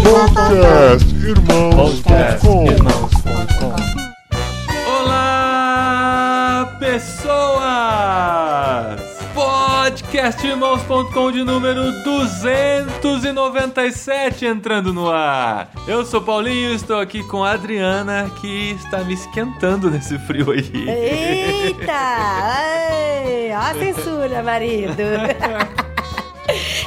Podcast Irmãos.com Olá, pessoas! Podcastirmãos.com de número 297 entrando no ar. Eu sou Paulinho e estou aqui com a Adriana que está me esquentando nesse frio aí. Eita! Ai, ó a censura, marido.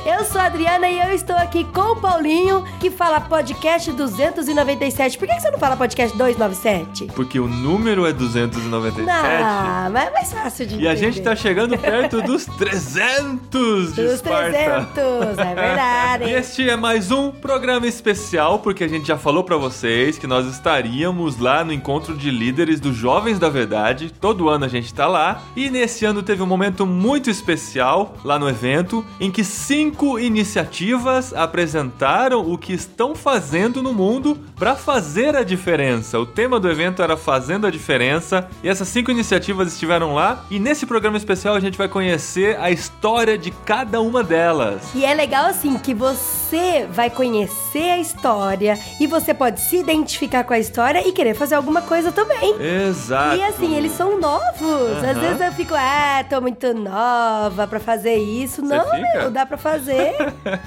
Eu sou a Adriana e eu estou aqui com o Paulinho, que fala podcast 297. Por que você não fala podcast 297? Porque o número é 297. Não, mas é mais fácil de E a entender. gente tá chegando perto dos 300 de Dos Esparta. 300, é verdade. Este é mais um programa especial, porque a gente já falou pra vocês que nós estaríamos lá no encontro de líderes dos Jovens da Verdade. Todo ano a gente tá lá. E nesse ano teve um momento muito especial lá no evento, em que cinco iniciativas apresentaram o que estão fazendo no mundo pra fazer a diferença. O tema do evento era Fazendo a Diferença, e essas cinco iniciativas estiveram lá. E nesse programa especial a gente vai conhecer a história de cada uma delas. E é legal assim que você vai conhecer a história e você pode se identificar com a história e querer fazer alguma coisa também. Exato. E assim, eles são novos. Às Aham. vezes eu fico, ah, tô muito nova pra fazer isso. Você não, fica? meu, dá pra fazer.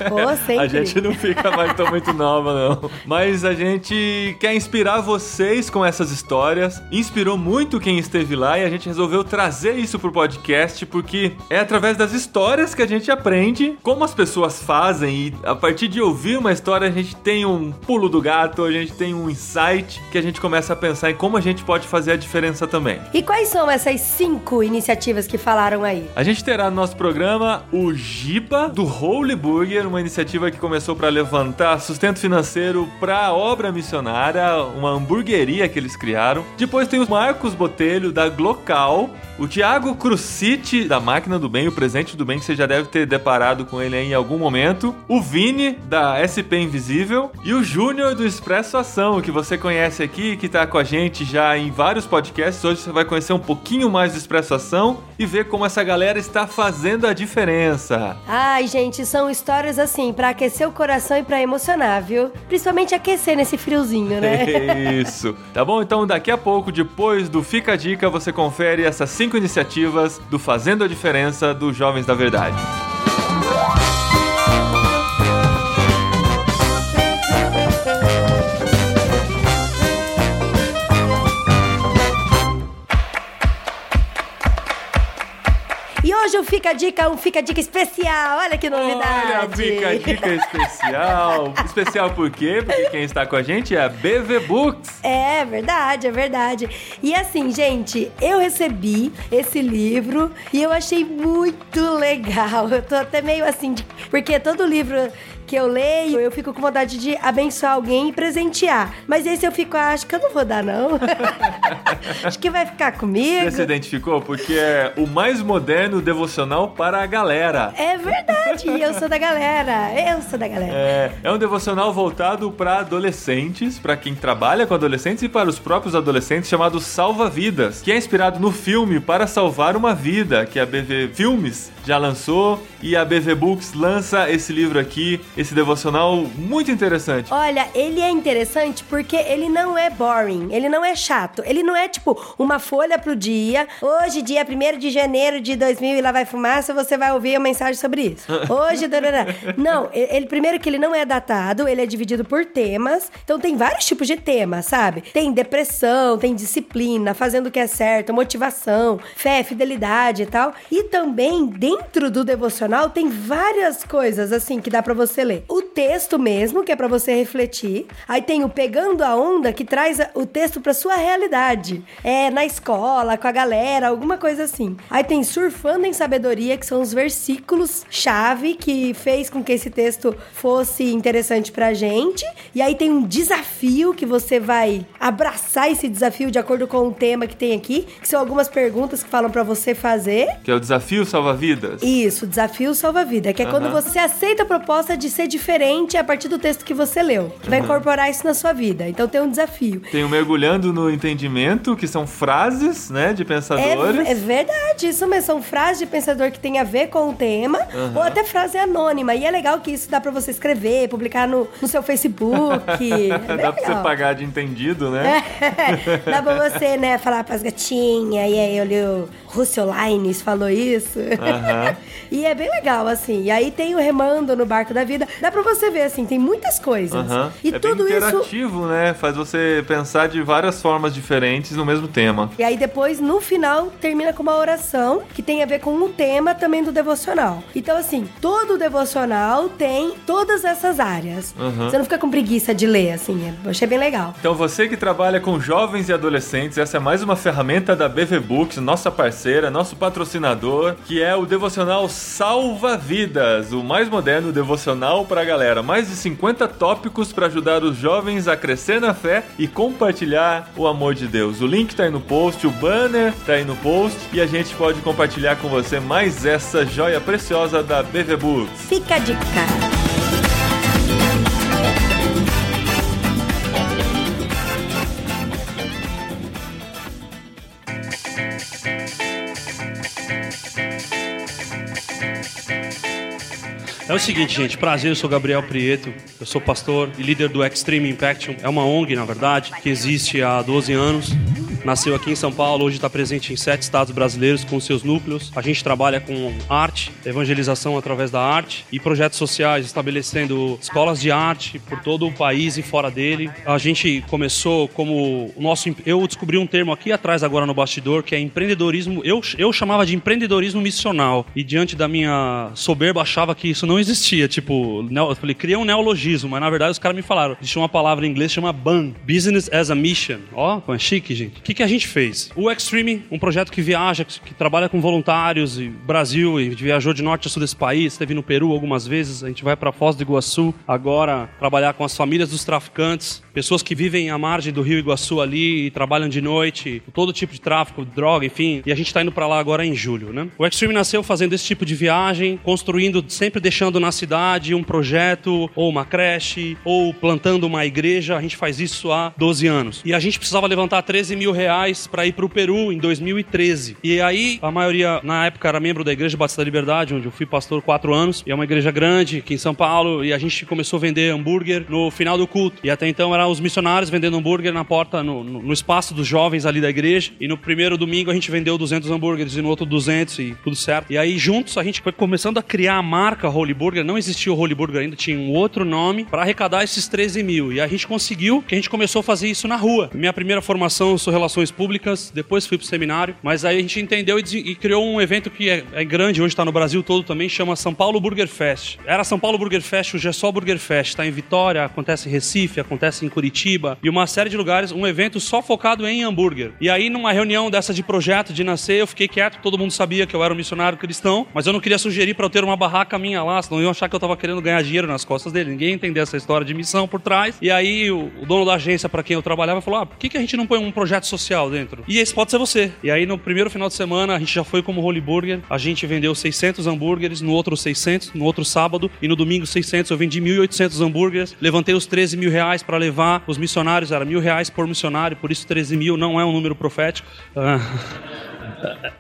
Pô, sempre. A gente não fica mais tão muito nova, não. Mas a gente quer inspirar vocês com essas histórias. Inspirou muito quem esteve lá e a gente resolveu trazer isso pro podcast porque é através das histórias que a gente aprende como as pessoas fazem e a partir de ouvir uma história a gente tem um pulo do gato, a gente tem um insight que a gente começa a pensar em como a gente pode fazer a diferença também. E quais são essas cinco iniciativas que falaram aí? A gente terá no nosso programa o Giba do Holy Burger, uma iniciativa que começou para levantar sustento financeiro para a obra missionária, uma hamburgueria que eles criaram. Depois tem o Marcos Botelho da Glocal, o Thiago Crucite da Máquina do Bem, o presente do bem que você já deve ter deparado com ele aí em algum momento, o Vini da SP Invisível e o Júnior do Expresso Ação, que você conhece aqui, que tá com a gente já em vários podcasts. Hoje você vai conhecer um pouquinho mais do Expresso Ação e ver como essa galera está fazendo a diferença. Ai, gente, são histórias assim, pra aquecer o coração e pra emocionar, viu? Principalmente aquecer nesse friozinho, né? Isso. Tá bom? Então daqui a pouco, depois do Fica a Dica, você confere essas cinco iniciativas do Fazendo a Diferença dos Jovens da Verdade. Hoje o Fica a Dica, um Fica a Dica especial. Olha que novidade. Olha, Fica a Dica especial. especial por quê? Porque quem está com a gente é a BV Books. É verdade, é verdade. E assim, gente, eu recebi esse livro e eu achei muito legal. Eu tô até meio assim, de- porque todo livro que eu leio, eu fico com vontade de abençoar alguém e presentear. Mas esse eu fico, ah, acho que eu não vou dar, não. acho que vai ficar comigo. Você se identificou? Porque é o mais moderno devocional para a galera. É verdade, eu sou da galera. Eu sou da galera. É, é um devocional voltado para adolescentes, para quem trabalha com adolescentes e para os próprios adolescentes, chamado Salva Vidas, que é inspirado no filme Para Salvar uma Vida, que a BV Filmes já lançou e a BV Books lança esse livro aqui, esse devocional muito interessante. Olha, ele é interessante porque ele não é boring, ele não é chato, ele não é tipo uma folha pro dia. Hoje, dia 1 de janeiro de 2000 e lá vai fumaça, você vai ouvir uma mensagem sobre isso. Hoje, não, ele ele- primeiro que ele não é datado, ele é dividido por temas. Então tem vários tipos de temas, sabe? Tem depressão, tem disciplina, fazendo o que é certo, motivação, fé, fidelidade e tal. E também dentro do devocional tem várias coisas assim que dá pra você ler. O texto mesmo, que é pra você refletir. Aí tem o pegando a onda que traz o texto pra sua realidade. É na escola, com a galera, alguma coisa assim. Aí tem surfando em sabedoria, que são os versículos chave que fez com que esse texto fosse interessante pra gente. E aí tem um desafio que você vai abraçar esse desafio de acordo com o tema que tem aqui, que são algumas perguntas que falam pra você fazer. Que é o desafio salva-vidas. Isso, desafio salva-vida, que é quando Aham. você aceita a proposta de ser diferente a partir do texto que você leu. Que vai incorporar isso na sua vida. Então tem um desafio. Tem o Mergulhando no Entendimento, que são frases, né, de pensadores. É, é verdade, isso mesmo. São frases de pensador que tem a ver com o tema, ou até frase anônima. E é legal que isso dá pra você escrever, publicar no, no seu Facebook. É Dá pra você pagar de entendido, né? É, dá pra você, né, falar pras gatinhas, e aí eu li o Russell Lines falou isso. E é bem legal, assim. E aí tem o Remando no Barco da Vida. Dá pra você ver, assim, tem muitas coisas. Aham. E é tudo bem isso. interativo, né? Faz você pensar de várias formas diferentes no mesmo tema. E aí depois, no final, termina com uma oração que tem a ver com o tema também do devocional. Então, assim, todo o devocional tem todas essas áreas. Uhum. Você não fica com preguiça de ler, assim. Eu achei bem legal. Então você que trabalha com jovens e adolescentes, essa é mais uma ferramenta da BV Books, nossa parceira, nosso patrocinador, que é o devocional Salva Vidas, o mais moderno devocional pra galera. Mais de 50 tópicos para ajudar os jovens a crescer na fé e compartilhar o amor de Deus. O link tá aí no post, o banner tá aí no post e a gente pode compartilhar com você mais essa joia preciosa da BV Books. Fica a dica. É o seguinte, gente, prazer, eu sou Gabriel Prieto, eu sou pastor e líder do Extreme Impact, é uma ONG, na verdade, que existe há 12 anos. Nasceu aqui em São Paulo, hoje está presente em sete estados brasileiros com seus núcleos. A gente trabalha com arte, evangelização através da arte e projetos sociais, estabelecendo escolas de arte por todo o país e fora dele. A gente começou como o nosso. Eu descobri um termo aqui atrás, agora no bastidor, que é empreendedorismo. Eu, eu chamava de empreendedorismo missional. E diante da minha soberba, achava que isso não existia. Tipo, eu falei, cria um neologismo, mas na verdade os caras me falaram. Existe uma palavra em inglês que chama BAM Business as a Mission. Ó, como é chique, gente. O que, que a gente fez? O Extreme, um projeto que viaja, que, que trabalha com voluntários e Brasil, e viajou de norte a sul desse país, esteve no Peru algumas vezes, a gente vai para Foz do Iguaçu agora trabalhar com as famílias dos traficantes, pessoas que vivem à margem do Rio Iguaçu ali e trabalham de noite, todo tipo de tráfico, droga, enfim. E a gente tá indo para lá agora em julho, né? O Extreme nasceu fazendo esse tipo de viagem, construindo, sempre deixando na cidade um projeto, ou uma creche, ou plantando uma igreja. A gente faz isso há 12 anos. E a gente precisava levantar 13 mil reais para ir para o Peru em 2013. E aí, a maioria, na época, era membro da Igreja Batista da Liberdade, onde eu fui pastor quatro anos. E é uma igreja grande aqui em São Paulo. E a gente começou a vender hambúrguer no final do culto. E até então eram os missionários vendendo hambúrguer na porta, no, no- no espaço dos jovens ali da igreja. E no primeiro domingo a gente vendeu 200 hambúrgueres e no outro 200 e tudo certo. E aí, juntos, a gente foi começando a criar a marca Holy Burger. Não existia o Holy Burger ainda, tinha um outro nome para arrecadar esses 13 mil. E a gente conseguiu que a gente começou a fazer isso na rua. Minha primeira formação, eu sou relações públicas, depois fui pro seminário, mas aí a gente entendeu e, e criou um evento que é, é grande, hoje está no Brasil todo também, chama São Paulo Burger Fest. Era São Paulo Burger Fest, hoje é só Burger Fest. Está em Vitória, acontece em Recife, acontece em Curitiba e uma série de lugares, um evento só focado em hambúrguer. E aí, numa reunião dessa de projeto de nascer, eu fiquei quieto, todo mundo sabia que eu era um missionário cristão, mas eu não queria sugerir para eu ter uma barraca minha lá, senão iam achar que eu tava querendo ganhar dinheiro nas costas dele. Ninguém ia entender essa história de missão por trás. E aí, o, o dono da agência para quem eu trabalhava falou: ah, por que, que a gente não põe um projeto social dentro? E esse pode ser você. E aí, no primeiro final de semana, a gente já foi como Holy Burger, a gente vendeu 600 hambúrgueres, no outro 600, no outro sábado, e no domingo 600 eu vendi 1.800 hambúrgueres, levantei os 13 mil reais para levar os missionários, era mil reais por missionário, por isso 13 mil não é um número profético. Ah.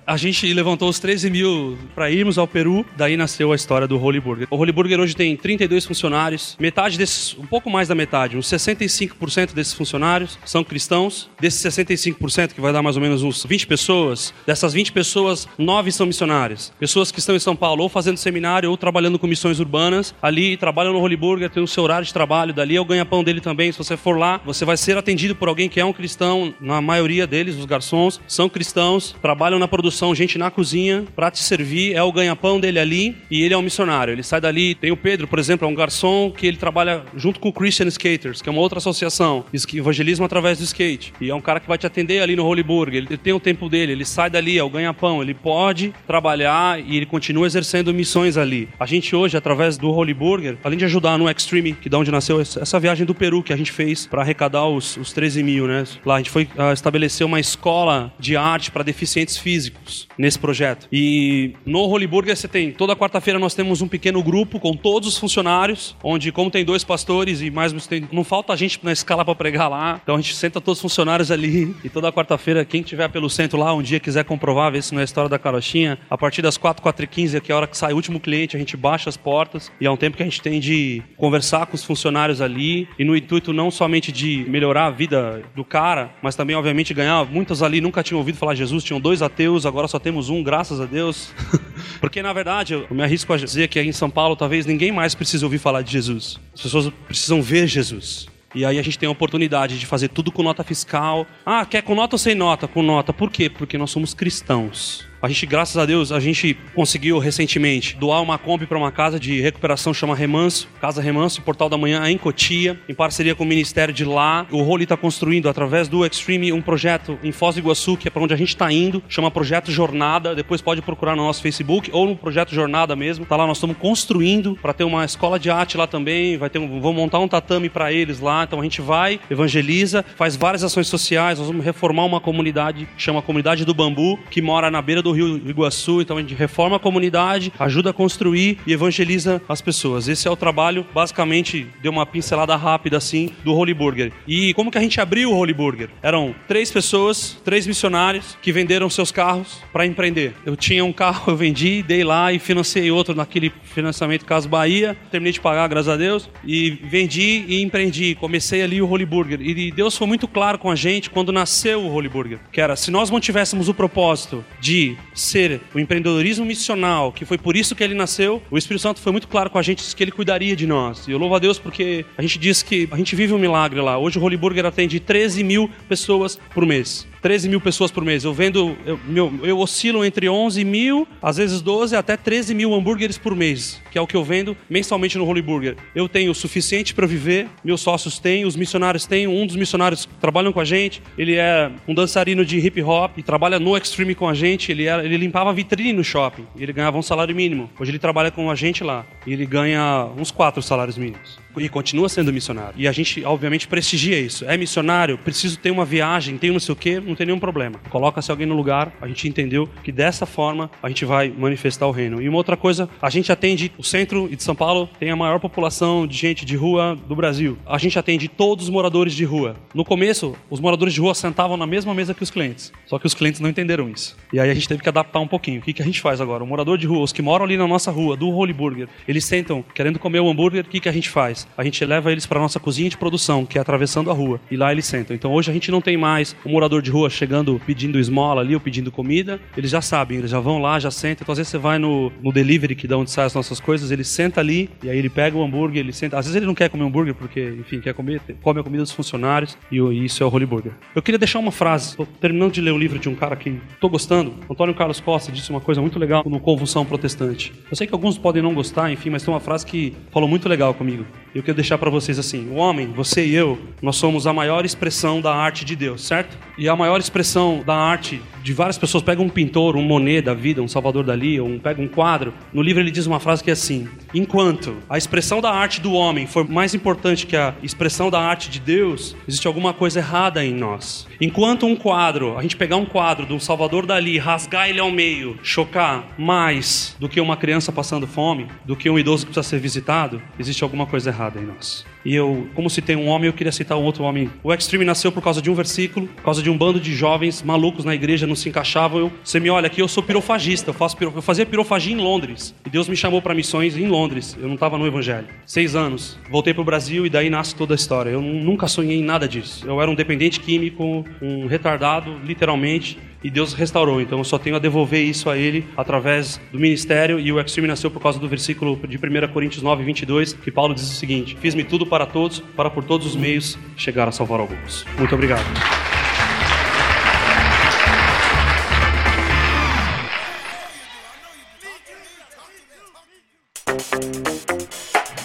A gente levantou os 13 mil para irmos ao Peru, daí nasceu a história do Holy Burger. O Holy Burger hoje tem 32 funcionários, metade desses, um pouco mais da metade, uns 65% desses funcionários são cristãos. Desses 65%, que vai dar mais ou menos uns 20 pessoas, dessas 20 pessoas, 9 são missionárias. Pessoas que estão em São Paulo ou fazendo seminário ou trabalhando com missões urbanas, ali trabalham no Holy Burger, tem o seu horário de trabalho, dali é o ganha-pão dele também. Se você for lá, você vai ser atendido por alguém que é um cristão, na maioria deles, os garçons, são cristãos, trabalham na produção, gente na cozinha, pra te servir, é o ganha-pão dele ali, e ele é um missionário. Ele sai dali, tem o Pedro, por exemplo, é um garçom que ele trabalha junto com o Christian Skaters, que é uma outra associação, evangelismo através do skate. E é um cara que vai te atender ali no Holy Burger, ele tem o tempo dele, ele sai dali, é o ganha-pão, ele pode trabalhar e ele continua exercendo missões ali. A gente hoje, através do Holy Burger, além de ajudar no Extreme, que da onde nasceu essa viagem do Peru que a gente fez para arrecadar os, os 13 mil, né? Lá a gente foi ah, estabelecer uma escola de arte para deficientes físicos nesse projeto. E no Holy Burger você tem, toda quarta-feira nós temos um pequeno grupo com todos os funcionários, onde como tem dois pastores e mais tem, não falta gente na escala para pregar lá, então a gente senta todos os funcionários ali e toda quarta-feira quem tiver pelo centro lá um dia quiser comprovar, ver se não é a história da carochinha, a partir das 4, 4 e 15, que é a hora que sai o último cliente, a gente baixa as portas e é um tempo que a gente tem de conversar com os funcionários ali e no intuito não somente de melhorar a vida do cara, mas também obviamente ganhar, muitos ali nunca tinham ouvido falar de Jesus, tinham dois ateus, agora só temos um, graças a Deus. Porque na verdade, eu me arrisco a dizer que aqui em São Paulo talvez ninguém mais precise ouvir falar de Jesus. As pessoas precisam ver Jesus. E aí a gente tem a oportunidade de fazer tudo com nota fiscal. Ah, quer com nota ou sem nota? Com nota. Por quê? Porque nós somos cristãos. A gente, graças a Deus, a gente conseguiu recentemente doar uma Kombi para uma casa de recuperação chama Remanso, Casa Remanso, Portal da Manhã em Cotia, em parceria com o Ministério de lá. O Roli está construindo, através do Extreme, um projeto em Foz do Iguaçu, que é para onde a gente está indo, chama Projeto Jornada. Depois pode procurar no nosso Facebook ou no Projeto Jornada mesmo. Tá lá, nós estamos construindo para ter uma escola de arte lá também. Vai ter um, vamos montar um tatame para eles lá. Então a gente vai, evangeliza, faz várias ações sociais. Nós vamos reformar uma comunidade, chama Comunidade do Bambu, que mora na beira do do Rio Iguaçu, então a gente reforma a comunidade, ajuda a construir e evangeliza as pessoas. Esse é o trabalho, basicamente, deu uma pincelada rápida assim do Holy Burger. E como que a gente abriu o Holy Burger? Eram três pessoas, três missionários que venderam seus carros para empreender. Eu tinha um carro, eu vendi, dei lá e financei outro naquele financiamento Caso Bahia. Terminei de pagar, graças a Deus, e vendi e empreendi. Comecei ali o Holy Burger. E Deus foi muito claro com a gente quando nasceu o Holy Burger, que era se nós mantivéssemos o propósito de ser o empreendedorismo missional, que foi por isso que ele nasceu, o Espírito Santo foi muito claro com a gente que ele cuidaria de nós. E eu louvo a Deus porque a gente diz que a gente vive um milagre lá. Hoje o Holy Burger atende 13 mil pessoas por mês. 13 mil pessoas por mês. Eu vendo, eu, meu, eu oscilo entre 11 mil, às vezes 12, até 13 mil hambúrgueres por mês, que é o que eu vendo mensalmente no Holy Burger. Eu tenho o suficiente para viver, meus sócios têm, os missionários têm. Um dos missionários trabalham com a gente, ele é um dançarino de hip hop e trabalha no Extreme com a gente. Ele, era, ele limpava vitrine no shopping ele ganhava um salário mínimo. Hoje ele trabalha com a gente lá e ele ganha uns quatro salários mínimos e continua sendo missionário. E a gente, obviamente, prestigia isso. É missionário, preciso ter uma viagem, tem não sei o quê, não tem nenhum problema. Coloca-se alguém no lugar, a gente entendeu que dessa forma a gente vai manifestar o reino. E uma outra coisa, a gente atende o centro de São Paulo, tem a maior população de gente de rua do Brasil. A gente atende todos os moradores de rua. No começo, os moradores de rua sentavam na mesma mesa que os clientes. Só que os clientes não entenderam isso. E aí a gente teve que adaptar um pouquinho. O que, que a gente faz agora? O morador de rua, os que moram ali na nossa rua, do Holy Burger, eles sentam querendo comer o hambúrguer, o que, que a gente faz? A gente leva eles para nossa cozinha de produção, que é atravessando a rua, e lá eles sentam. Então hoje a gente não tem mais um morador de rua chegando pedindo esmola ali ou pedindo comida, eles já sabem, eles já vão lá, já sentam. Então às vezes você vai no, no delivery, que é onde saem as nossas coisas, ele senta ali, e aí ele pega o hambúrguer, ele senta. Às vezes ele não quer comer hambúrguer, porque, enfim, quer comer, come a comida dos funcionários, e, e isso é o Holy Burger. Eu queria deixar uma frase, tô terminando de ler um livro de um cara que tô gostando, Antônio Carlos Costa disse uma coisa muito legal no Convulsão Protestante. Eu sei que alguns podem não gostar, enfim, mas tem uma frase que falou muito legal comigo. Eu quero deixar para vocês assim: o homem, você e eu, nós somos a maior expressão da arte de Deus, certo? E a maior expressão da arte de várias pessoas. Pega um pintor, um Monet da vida, um Salvador Dali, um, pega um quadro. No livro ele diz uma frase que é assim: enquanto a expressão da arte do homem for mais importante que a expressão da arte de Deus, existe alguma coisa errada em nós. Enquanto um quadro, a gente pegar um quadro um Salvador Dali, rasgar ele ao meio, chocar mais do que uma criança passando fome, do que um idoso que precisa ser visitado, existe alguma coisa errada em nós. E eu, como citei um homem, eu queria citar um outro homem. O Extreme nasceu por causa de um versículo, por causa de um bando de jovens malucos na igreja, não se encaixavam. Eu, você me olha aqui, eu sou pirofagista, eu, faço, eu fazia pirofagia em Londres. E Deus me chamou para missões em Londres. Eu não estava no evangelho. Seis anos. Voltei para o Brasil e daí nasce toda a história. Eu nunca sonhei em nada disso. Eu era um dependente químico, um retardado, literalmente e Deus restaurou. Então eu só tenho a devolver isso a Ele através do ministério. E o Extreme nasceu por causa do versículo de 1 Coríntios 9, 22, que Paulo diz o seguinte: Fiz-me tudo para todos, para por todos os meios chegar a salvar alguns. Muito obrigado.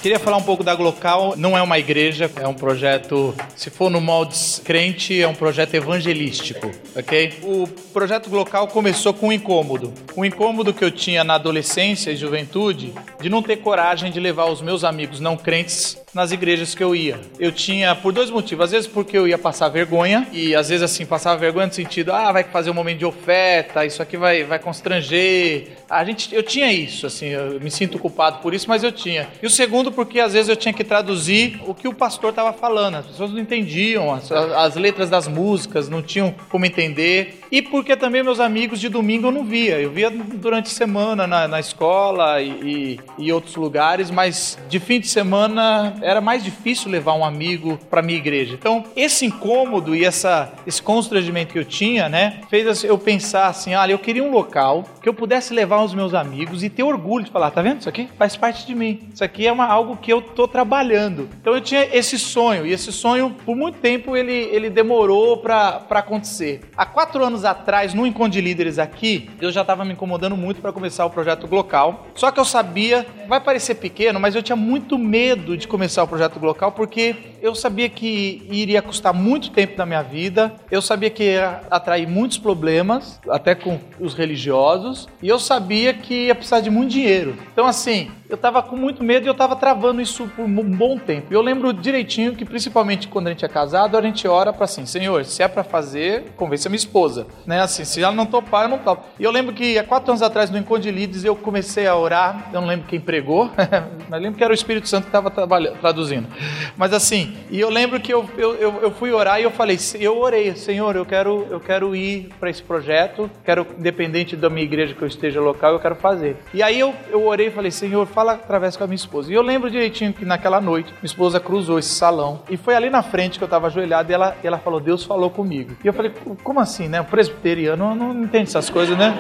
Queria falar um pouco da Glocal. Não é uma igreja, é um projeto, se for no molde crente, é um projeto evangelístico, ok? O projeto Glocal começou com um incômodo. Um incômodo que eu tinha na adolescência e juventude de não ter coragem de levar os meus amigos não crentes nas igrejas que eu ia. Eu tinha, por dois motivos. Às vezes porque eu ia passar vergonha, e às vezes assim, passava vergonha no sentido, ah, vai fazer um momento de oferta, isso aqui vai, vai constranger. A gente, eu tinha isso, assim, eu me sinto culpado por isso, mas eu tinha. E o segundo, porque às vezes eu tinha que traduzir o que o pastor estava falando. As pessoas não entendiam, as, as letras das músicas não tinham como entender. E porque também meus amigos de domingo eu não via. Eu via durante a semana na, na escola e, e, e outros lugares, mas de fim de semana era mais difícil levar um amigo para minha igreja. Então, esse incômodo e essa, esse constrangimento que eu tinha, né, fez eu pensar assim: olha, eu queria um local que eu pudesse levar os meus amigos e ter orgulho de falar: tá vendo? Isso aqui faz parte de mim. Isso aqui é uma, algo que eu tô trabalhando. Então, eu tinha esse sonho, e esse sonho, por muito tempo, ele, ele demorou para acontecer. Há quatro anos atrás, no Encontro de Líderes aqui, eu já estava me incomodando muito para começar o projeto Glocal. Só que eu sabia, vai parecer pequeno, mas eu tinha muito medo de começar o projeto Glocal porque eu sabia que iria custar muito tempo da minha vida, eu sabia que ia atrair muitos problemas, até com os religiosos, e eu sabia que ia precisar de muito dinheiro. Então, assim, eu estava com muito medo e eu estava travando isso por um bom tempo. Eu lembro direitinho que, principalmente quando a gente é casado, a gente ora para assim: Senhor, se é para fazer, convence a minha esposa. Né? Assim, se ela não topar, eu não topo. E eu lembro que há quatro anos atrás, no Encontro de Líderes, eu comecei a orar. Eu não lembro quem pregou, mas lembro que era o Espírito Santo que estava traduzindo. Mas assim, e eu lembro que eu, eu, eu fui orar e eu falei: Eu orei, Senhor, eu quero, eu quero ir para esse projeto, quero, independente da minha igreja que eu esteja local, eu quero fazer. E aí eu, eu orei e falei: Senhor, fala através com a minha esposa. E eu lembro direitinho que naquela noite, minha esposa cruzou esse salão e foi ali na frente que eu estava ajoelhado e ela, ela falou: Deus falou comigo. E eu falei: Como assim, né? O presbiteriano não entende essas coisas, né?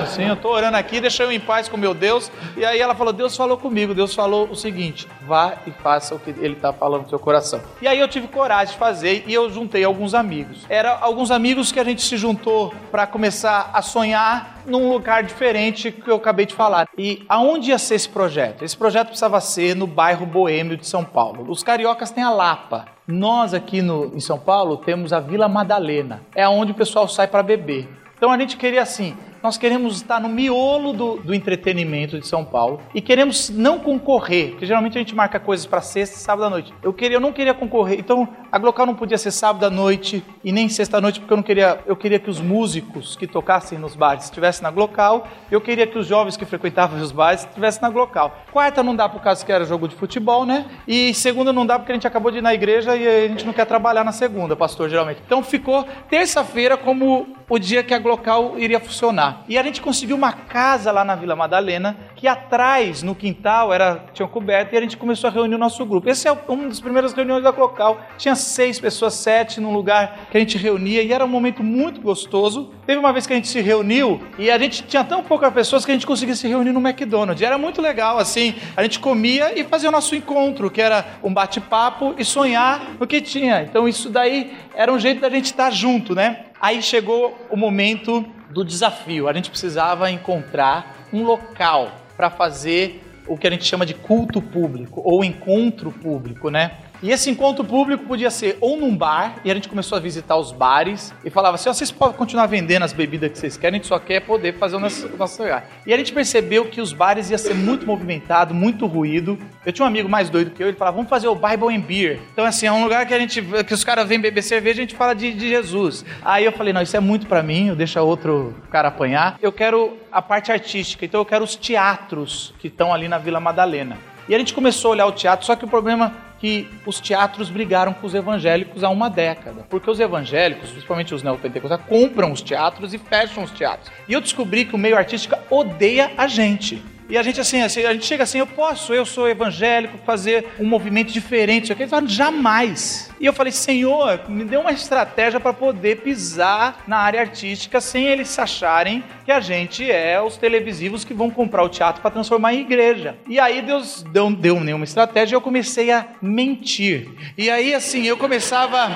Assim, eu tô orando aqui, deixa eu em paz com meu Deus. E aí ela falou: Deus falou comigo. Deus falou o seguinte: vá e faça o que ele está falando no seu coração. E aí eu tive coragem de fazer e eu juntei alguns amigos. Era alguns amigos que a gente se juntou para começar a sonhar num lugar diferente que eu acabei de falar. E aonde ia ser esse projeto? Esse projeto precisava ser no bairro Boêmio de São Paulo. Os cariocas têm a Lapa. Nós aqui no, em São Paulo temos a Vila Madalena. É onde o pessoal sai para beber. Então a gente queria assim, nós queremos estar no miolo do, do, entretenimento de São Paulo e queremos não concorrer, porque geralmente a gente marca coisas para sexta e sábado à noite. Eu queria, eu não queria concorrer, então a Glocal não podia ser sábado à noite e nem sexta à noite, porque eu não queria, eu queria que os músicos que tocassem nos bares estivessem na Glocal, eu queria que os jovens que frequentavam os bares estivessem na Glocal. Quarta não dá por causa que era jogo de futebol, né? E segunda não dá porque a gente acabou de ir na igreja e a gente não quer trabalhar na segunda, pastor, geralmente. Então ficou terça-feira como o dia que a Glocal iria funcionar. E a gente conseguiu uma casa lá na Vila Madalena, que atrás, no quintal, era tinha coberto, e a gente começou a reunir o nosso grupo. Esse é uma das primeiras reuniões da Glocal. Tinha seis pessoas, sete, num lugar que a gente reunia, e era um momento muito gostoso. Teve uma vez que a gente se reuniu, e a gente tinha tão poucas pessoas que a gente conseguia se reunir no McDonald's. Era muito legal, assim, a gente comia e fazia o nosso encontro, que era um bate-papo e sonhar o que tinha. Então isso daí era um jeito da gente estar junto, né? Aí chegou o momento do desafio. A gente precisava encontrar um local para fazer o que a gente chama de culto público ou encontro público, né? E esse encontro público podia ser ou num bar, e a gente começou a visitar os bares e falava assim: oh, vocês podem continuar vendendo as bebidas que vocês querem, a gente só quer poder fazer o nosso, o nosso lugar. E a gente percebeu que os bares ia ser muito movimentado, muito ruído. Eu tinha um amigo mais doido que eu, ele falava: vamos fazer o Bible and Beer. Então, assim, é um lugar que a gente que os caras vêm beber cerveja e a gente fala de, de Jesus. Aí eu falei: não, isso é muito para mim, eu deixo outro cara apanhar. Eu quero a parte artística, então eu quero os teatros que estão ali na Vila Madalena. E a gente começou a olhar o teatro, só que o problema que os teatros brigaram com os evangélicos há uma década. Porque os evangélicos, principalmente os neopentecostais, compram os teatros e fecham os teatros. E eu descobri que o meio artístico odeia a gente. E a gente assim, assim, a gente chega assim, eu posso, eu sou evangélico, fazer um movimento diferente. Eles falam, jamais. E eu falei, Senhor, me dê uma estratégia para poder pisar na área artística sem eles acharem que a gente é os televisivos que vão comprar o teatro para transformar em igreja. E aí Deus deu, deu nenhuma estratégia eu comecei a mentir. E aí assim, eu começava.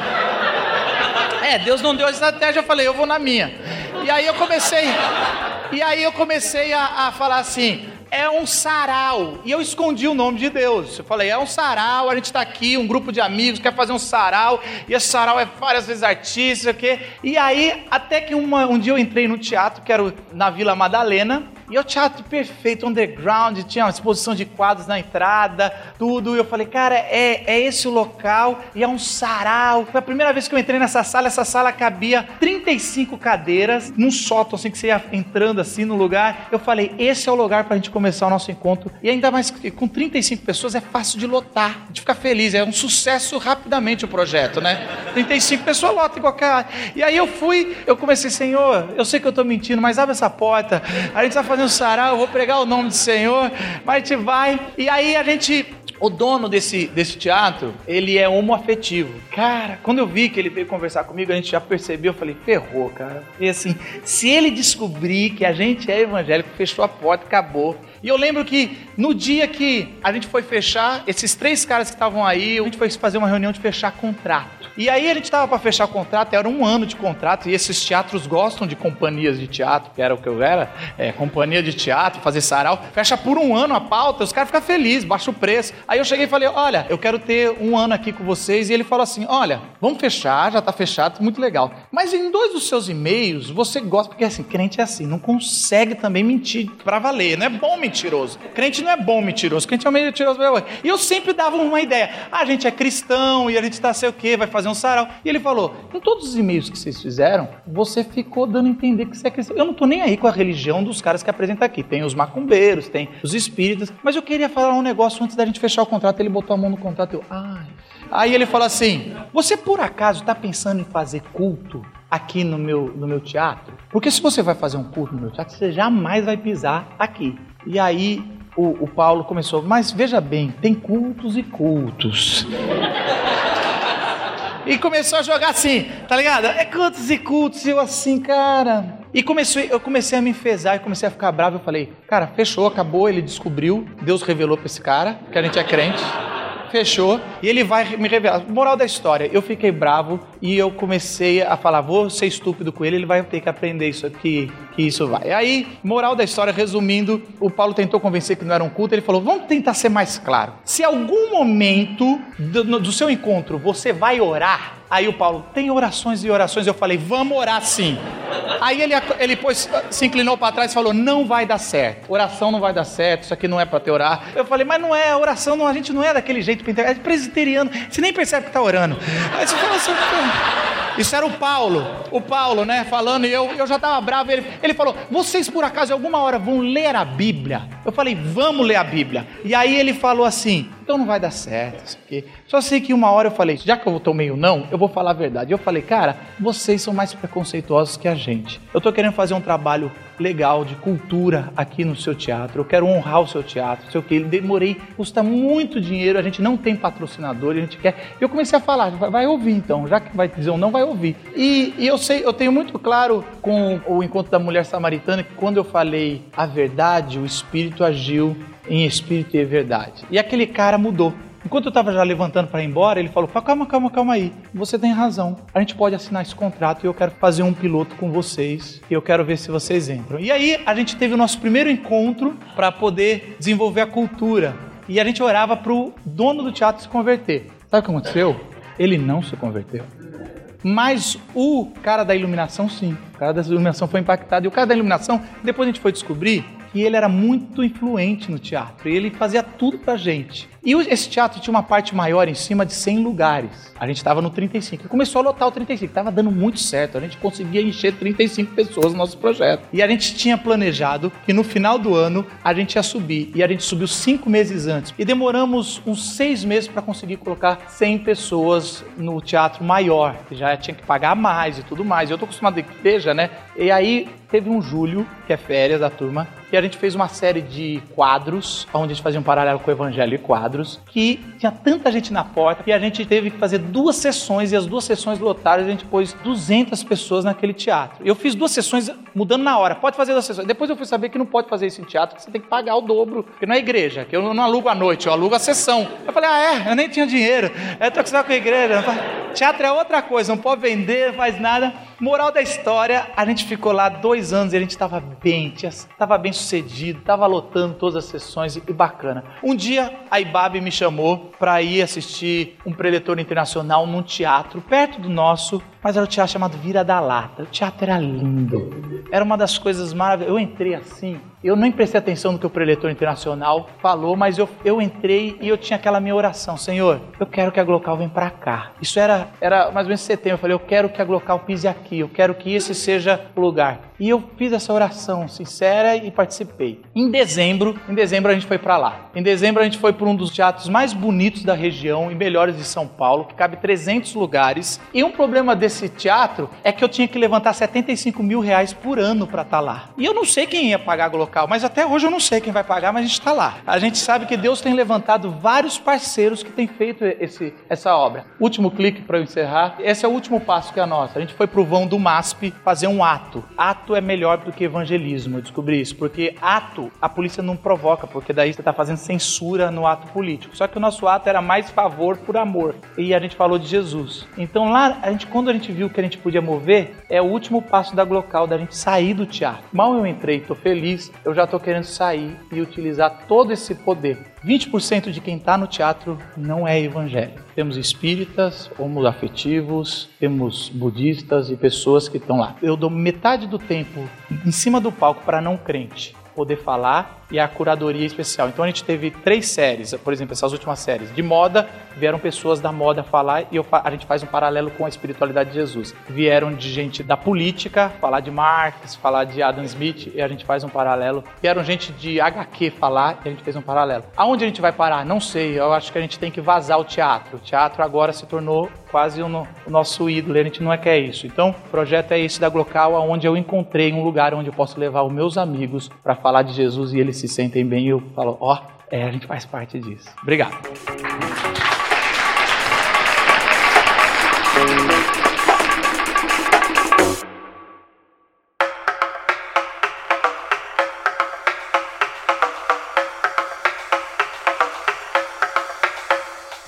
É, Deus não deu a estratégia, eu falei, eu vou na minha. E aí eu comecei. E aí eu comecei a, a falar assim: é um sarau. E eu escondi o nome de Deus. Eu falei, é um sarau, a gente está aqui, um grupo de amigos, quer fazer um sarau, e esse sarau é várias vezes artista, o quê? E aí, até que uma, um dia eu entrei no teatro, que era na Vila Madalena, E o teatro perfeito, underground, tinha uma exposição de quadros na entrada, tudo. E eu falei, cara, é, é esse o local e é um sarau. Foi a primeira vez que eu entrei nessa sala, essa sala cabia 35 cadeiras num sótão, assim, que você ia entrando assim no lugar. Eu falei, esse é o lugar pra gente começar o nosso encontro. E ainda mais com 35 pessoas é fácil de lotar, de ficar feliz. É um sucesso rapidamente o projeto, né? 35 pessoas lotam em qualquer. E aí eu fui, eu comecei, Senhor, eu sei que eu tô mentindo, mas abre essa porta. A gente tá fazendo sarau, eu vou pregar o nome do Senhor, mas gente vai. E aí a gente o dono desse, desse teatro, ele é homoafetivo. Cara, quando eu vi que ele veio conversar comigo, a gente já percebeu, eu falei, ferrou, cara. E assim, se ele descobrir que a gente é evangélico, fechou a porta, acabou. E eu lembro que no dia que a gente foi fechar, esses três caras que estavam aí, a gente foi fazer uma reunião de fechar contrato. E aí a gente estava para fechar contrato, era um ano de contrato, e esses teatros gostam de companhias de teatro, que era o que eu era, é, companhia de teatro, fazer sarau. Fecha por um ano a pauta, os caras ficam felizes, baixa o preço. Aí eu cheguei e falei: olha, eu quero ter um ano aqui com vocês. E ele falou assim: olha, vamos fechar, já está fechado, muito legal. Mas em dois dos seus e-mails, você gosta, porque assim, crente é assim, não consegue também mentir para valer, não é bom mentiroso. Crente não é bom mentiroso, crente é um mentiroso. E eu sempre dava uma ideia: ah, a gente é cristão e a gente está sei o quê, vai fazer um sarau. E ele falou: em todos os e-mails que vocês fizeram, você ficou dando a entender que você é cristão. Eu não estou nem aí com a religião dos caras que apresentam aqui. Tem os macumbeiros, tem os espíritas, mas eu queria falar um negócio antes da gente fechar o contrato. Ele botou a mão no contrato e eu, ai. Aí ele falou assim: Você por acaso está pensando em fazer culto aqui no meu, no meu teatro? Porque se você vai fazer um culto no meu teatro, você jamais vai pisar aqui. E aí o, o Paulo começou, mas veja bem, tem cultos e cultos. e começou a jogar assim, tá ligado? É cultos e cultos, e eu assim, cara. E comecei, eu comecei a me enfesar e comecei a ficar bravo. Eu falei, cara, fechou, acabou. Ele descobriu, Deus revelou pra esse cara que a gente é crente fechou, e ele vai me revelar. Moral da história, eu fiquei bravo e eu comecei a falar, vou ser estúpido com ele, ele vai ter que aprender isso aqui, que isso vai. Aí, moral da história, resumindo, o Paulo tentou convencer que não era um culto, ele falou, vamos tentar ser mais claro. Se algum momento do, do seu encontro você vai orar, Aí o Paulo, tem orações e orações. Eu falei, vamos orar sim. Aí ele, ele pôs, se inclinou para trás e falou, não vai dar certo. Oração não vai dar certo, isso aqui não é para ter orar. Eu falei, mas não é, oração não, a gente não é daquele jeito, é presbiteriano. Você nem percebe que está orando. Aí você fala assim, isso era o Paulo, o Paulo, né, falando, e eu, eu já estava bravo. Ele, ele falou: Vocês por acaso alguma hora vão ler a Bíblia? Eu falei: Vamos ler a Bíblia. E aí ele falou assim: Então não vai dar certo, aqui. Só sei que uma hora eu falei: Já que eu tomei o não, eu vou falar a verdade. Eu falei: Cara, vocês são mais preconceituosos que a gente. Eu estou querendo fazer um trabalho legal de cultura aqui no seu teatro. Eu quero honrar o seu teatro. Sei o que. Demorei, custa muito dinheiro. A gente não tem patrocinador. A gente quer. Eu comecei a falar, vai ouvir então. Já que vai dizer um não, vai ouvir. E, e eu sei, eu tenho muito claro com o encontro da mulher samaritana que quando eu falei a verdade, o Espírito agiu em espírito e verdade. E aquele cara mudou. Enquanto eu estava já levantando para ir embora, ele falou: calma, calma, calma aí. Você tem razão. A gente pode assinar esse contrato e eu quero fazer um piloto com vocês e eu quero ver se vocês entram. E aí a gente teve o nosso primeiro encontro para poder desenvolver a cultura. E a gente orava para o dono do teatro se converter. Sabe o que aconteceu? Ele não se converteu. Mas o cara da iluminação, sim. O cara da iluminação foi impactado. E o cara da iluminação, depois a gente foi descobrir que ele era muito influente no teatro. E ele fazia tudo pra gente. E esse teatro tinha uma parte maior em cima de 100 lugares. A gente estava no 35. E começou a lotar o 35. Estava dando muito certo. A gente conseguia encher 35 pessoas no nosso projeto. E a gente tinha planejado que no final do ano a gente ia subir. E a gente subiu cinco meses antes. E demoramos uns seis meses para conseguir colocar 100 pessoas no teatro maior. Que já tinha que pagar mais e tudo mais. Eu estou acostumado com igreja, né? E aí teve um julho, que é férias da turma, e a gente fez uma série de quadros, onde a gente fazia um paralelo com o evangelho e quadros quadros que tinha tanta gente na porta que a gente teve que fazer duas sessões e as duas sessões lotaram a gente pôs 200 pessoas naquele teatro. Eu fiz duas sessões mudando na hora. Pode fazer duas sessões. Depois eu fui saber que não pode fazer isso em teatro, que você tem que pagar o dobro, porque não é igreja, que eu não alugo à noite, eu alugo a sessão. Eu falei, ah, é? Eu nem tinha dinheiro. Eu tô acostumado com a igreja. Teatro é outra coisa, não pode vender, faz nada. Moral da história, a gente ficou lá dois anos e a gente estava bem, estava bem sucedido, estava lotando todas as sessões e bacana. Um dia a Ibabe me chamou para ir assistir um preletor internacional num teatro perto do nosso Mas era o teatro chamado Vira da Lata. O teatro era lindo. Era uma das coisas maravilhosas. Eu entrei assim, eu nem prestei atenção no que o preletor internacional falou, mas eu, eu entrei e eu tinha aquela minha oração: Senhor, eu quero que a Glocal venha para cá. Isso era, era mais ou menos setembro. Eu falei: Eu quero que a Glocal pise aqui. Eu quero que esse seja o lugar. E eu fiz essa oração sincera e participei. Em dezembro, em dezembro a gente foi para lá. Em dezembro a gente foi para um dos teatros mais bonitos da região e melhores de São Paulo, que cabe 300 lugares. E um problema desse teatro é que eu tinha que levantar 75 mil reais por ano para estar tá lá. E eu não sei quem ia pagar a Glocal, mas até hoje eu não sei quem vai pagar, mas a gente está lá. A gente sabe que Deus tem levantado vários parceiros que têm feito esse, essa obra. Último clique para eu encerrar. Esse é o último passo que é nossa. A gente foi para o vão do MASP fazer um ato. Ato ato é melhor do que evangelismo, eu descobri isso. Porque ato a polícia não provoca, porque daí você está fazendo censura no ato político. Só que o nosso ato era mais favor por amor. E a gente falou de Jesus. Então lá, a gente, quando a gente viu que a gente podia mover, é o último passo da Glocal, da gente sair do teatro. Mal eu entrei, estou feliz, eu já estou querendo sair e utilizar todo esse poder. 20% de quem está no teatro não é evangélico. Temos espíritas, homoafetivos, temos budistas e pessoas que estão lá. Eu dou metade do tempo em cima do palco para não crente poder falar e a curadoria especial. Então a gente teve três séries, por exemplo, essas últimas séries. De moda, vieram pessoas da moda falar e eu, a gente faz um paralelo com a espiritualidade de Jesus. Vieram de gente da política, falar de Marx, falar de Adam Smith e a gente faz um paralelo. Vieram gente de HQ falar e a gente fez um paralelo. Aonde a gente vai parar? Não sei. Eu acho que a gente tem que vazar o teatro. O teatro agora se tornou quase o, o nosso ídolo. A gente não é que é isso. Então, o projeto é esse da Glocal, onde eu encontrei um lugar onde eu posso levar os meus amigos para falar de Jesus e eles se sentem bem. E eu falo, ó, oh, é, a gente faz parte disso. Obrigado.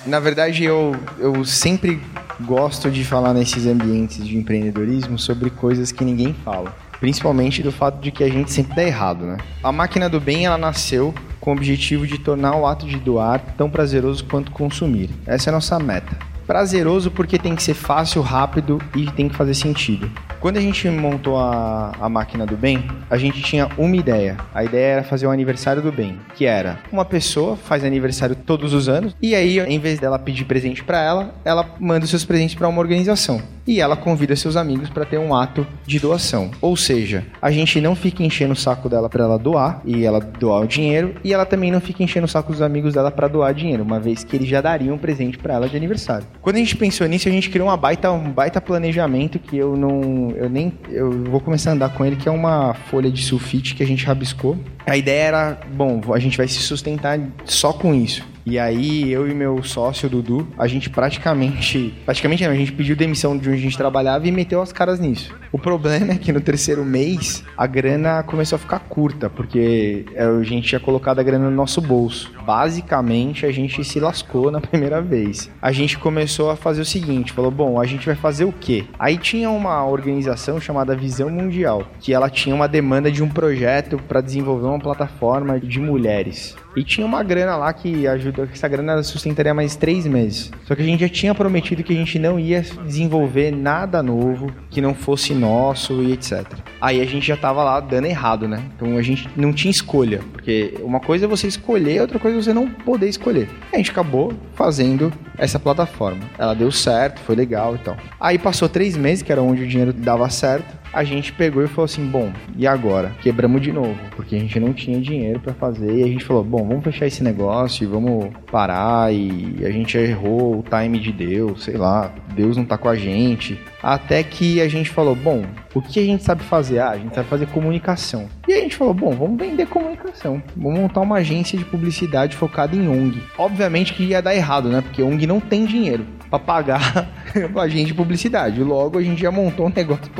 Na verdade, eu, eu sempre gosto de falar nesses ambientes de empreendedorismo sobre coisas que ninguém fala. Principalmente do fato de que a gente sempre dá errado, né? A máquina do bem, ela nasceu com o objetivo de tornar o ato de doar tão prazeroso quanto consumir. Essa é a nossa meta. Prazeroso porque tem que ser fácil, rápido e tem que fazer sentido. Quando a gente montou a, a máquina do bem, a gente tinha uma ideia. A ideia era fazer o aniversário do bem, que era uma pessoa faz aniversário todos os anos e aí, em vez dela pedir presente para ela, ela manda os seus presentes para uma organização e ela convida seus amigos para ter um ato de doação. Ou seja, a gente não fica enchendo o saco dela para ela doar e ela doar o dinheiro e ela também não fica enchendo o saco dos amigos dela para doar dinheiro, uma vez que eles já dariam um presente para ela de aniversário. Quando a gente pensou nisso, a gente criou uma baita, um baita planejamento que eu não eu nem. Eu vou começar a andar com ele, que é uma folha de sulfite que a gente rabiscou. A ideia era, bom, a gente vai se sustentar só com isso. E aí, eu e meu sócio, Dudu, a gente praticamente. Praticamente não, a gente pediu demissão de onde a gente trabalhava e meteu as caras nisso. O problema é que no terceiro mês a grana começou a ficar curta, porque a gente tinha colocado a grana no nosso bolso. Basicamente, a gente se lascou na primeira vez. A gente começou a fazer o seguinte: falou, bom, a gente vai fazer o quê? Aí tinha uma organização chamada Visão Mundial, que ela tinha uma demanda de um projeto para desenvolver uma plataforma de mulheres. E tinha uma grana lá que ajudou, que essa grana sustentaria mais três meses. Só que a gente já tinha prometido que a gente não ia desenvolver nada novo que não fosse nosso e etc. Aí a gente já tava lá dando errado, né? Então a gente não tinha escolha, porque uma coisa é você escolher, outra coisa é você não poder escolher. A gente acabou fazendo essa plataforma. Ela deu certo, foi legal e tal. Aí passou três meses, que era onde o dinheiro dava certo a gente pegou e falou assim: bom, e agora? Quebramos de novo, porque a gente não tinha dinheiro para fazer. E a gente falou: bom, vamos fechar esse negócio e vamos parar. E a gente errou o time de Deus, sei lá, Deus não tá com a gente. Até que a gente falou: bom, o que a gente sabe fazer? Ah, a gente sabe fazer comunicação. E a gente falou: bom, vamos vender comunicação. Vamos montar uma agência de publicidade focada em ONG. Obviamente que ia dar errado, né? Porque ONG não tem dinheiro para pagar a gente de publicidade. Logo, a gente já montou um negócio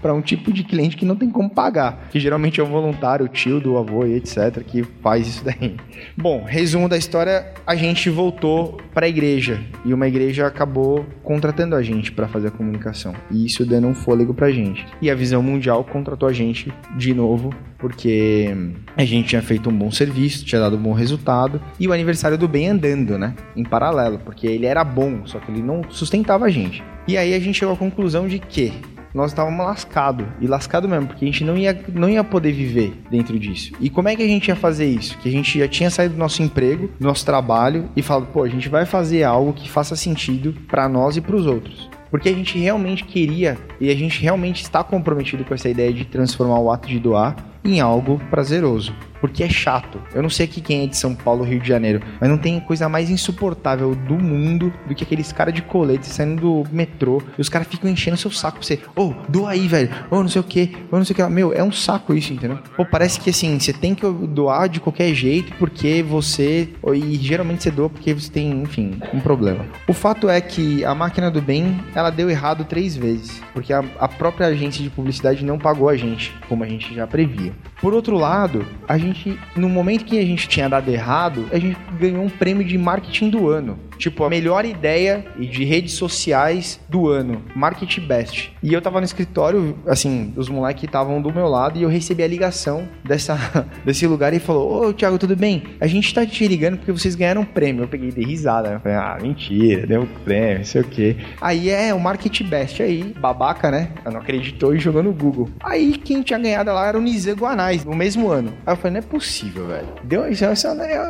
para um tipo de cliente que não tem como pagar. Que geralmente é o voluntário, o tio do avô e etc. que faz isso daí. Bom, resumo da história: a gente voltou para a igreja e uma igreja acabou contratando a gente para fazer a comunicação. E isso dando um fôlego pra gente. E a Visão Mundial contratou a gente de novo porque a gente tinha feito um bom serviço, tinha dado um bom resultado e o aniversário do bem andando, né? Em paralelo, porque ele era bom, só que ele não sustentava a gente. E aí a gente chegou à conclusão de que nós estávamos lascado e lascado mesmo, porque a gente não ia, não ia poder viver dentro disso. E como é que a gente ia fazer isso? Que a gente já tinha saído do nosso emprego, do nosso trabalho e falado, pô, a gente vai fazer algo que faça sentido para nós e para os outros. Porque a gente realmente queria e a gente realmente está comprometido com essa ideia de transformar o ato de doar em algo prazeroso porque é chato. Eu não sei aqui quem é de São Paulo, Rio de Janeiro, mas não tem coisa mais insuportável do mundo do que aqueles caras de colete saindo do metrô e os caras ficam enchendo seu saco pra você. Ô, oh, doa aí, velho. Ô, oh, não sei o que. Ô, oh, não sei o que. Meu, é um saco isso, entendeu? Pô, parece que assim, você tem que doar de qualquer jeito porque você. E geralmente você doa porque você tem, enfim, um problema. O fato é que a máquina do bem, ela deu errado três vezes. Porque a, a própria agência de publicidade não pagou a gente, como a gente já previa. Por outro lado, a gente no momento que a gente tinha dado errado, a gente ganhou um prêmio de marketing do ano. Tipo, a melhor ideia de redes sociais do ano. Market Best. E eu tava no escritório, assim, os moleques estavam do meu lado e eu recebi a ligação dessa, desse lugar e falou: Ô, Thiago, tudo bem? A gente tá te ligando porque vocês ganharam um prêmio. Eu peguei de risada. Eu falei: Ah, mentira, deu um prêmio, não sei o quê. Aí é o Market Best. Aí, babaca, né? Eu não acreditou e jogou no Google. Aí quem tinha ganhado lá era o Nizê Guanais, no mesmo ano. Aí eu falei: Não é possível, velho. Deu isso,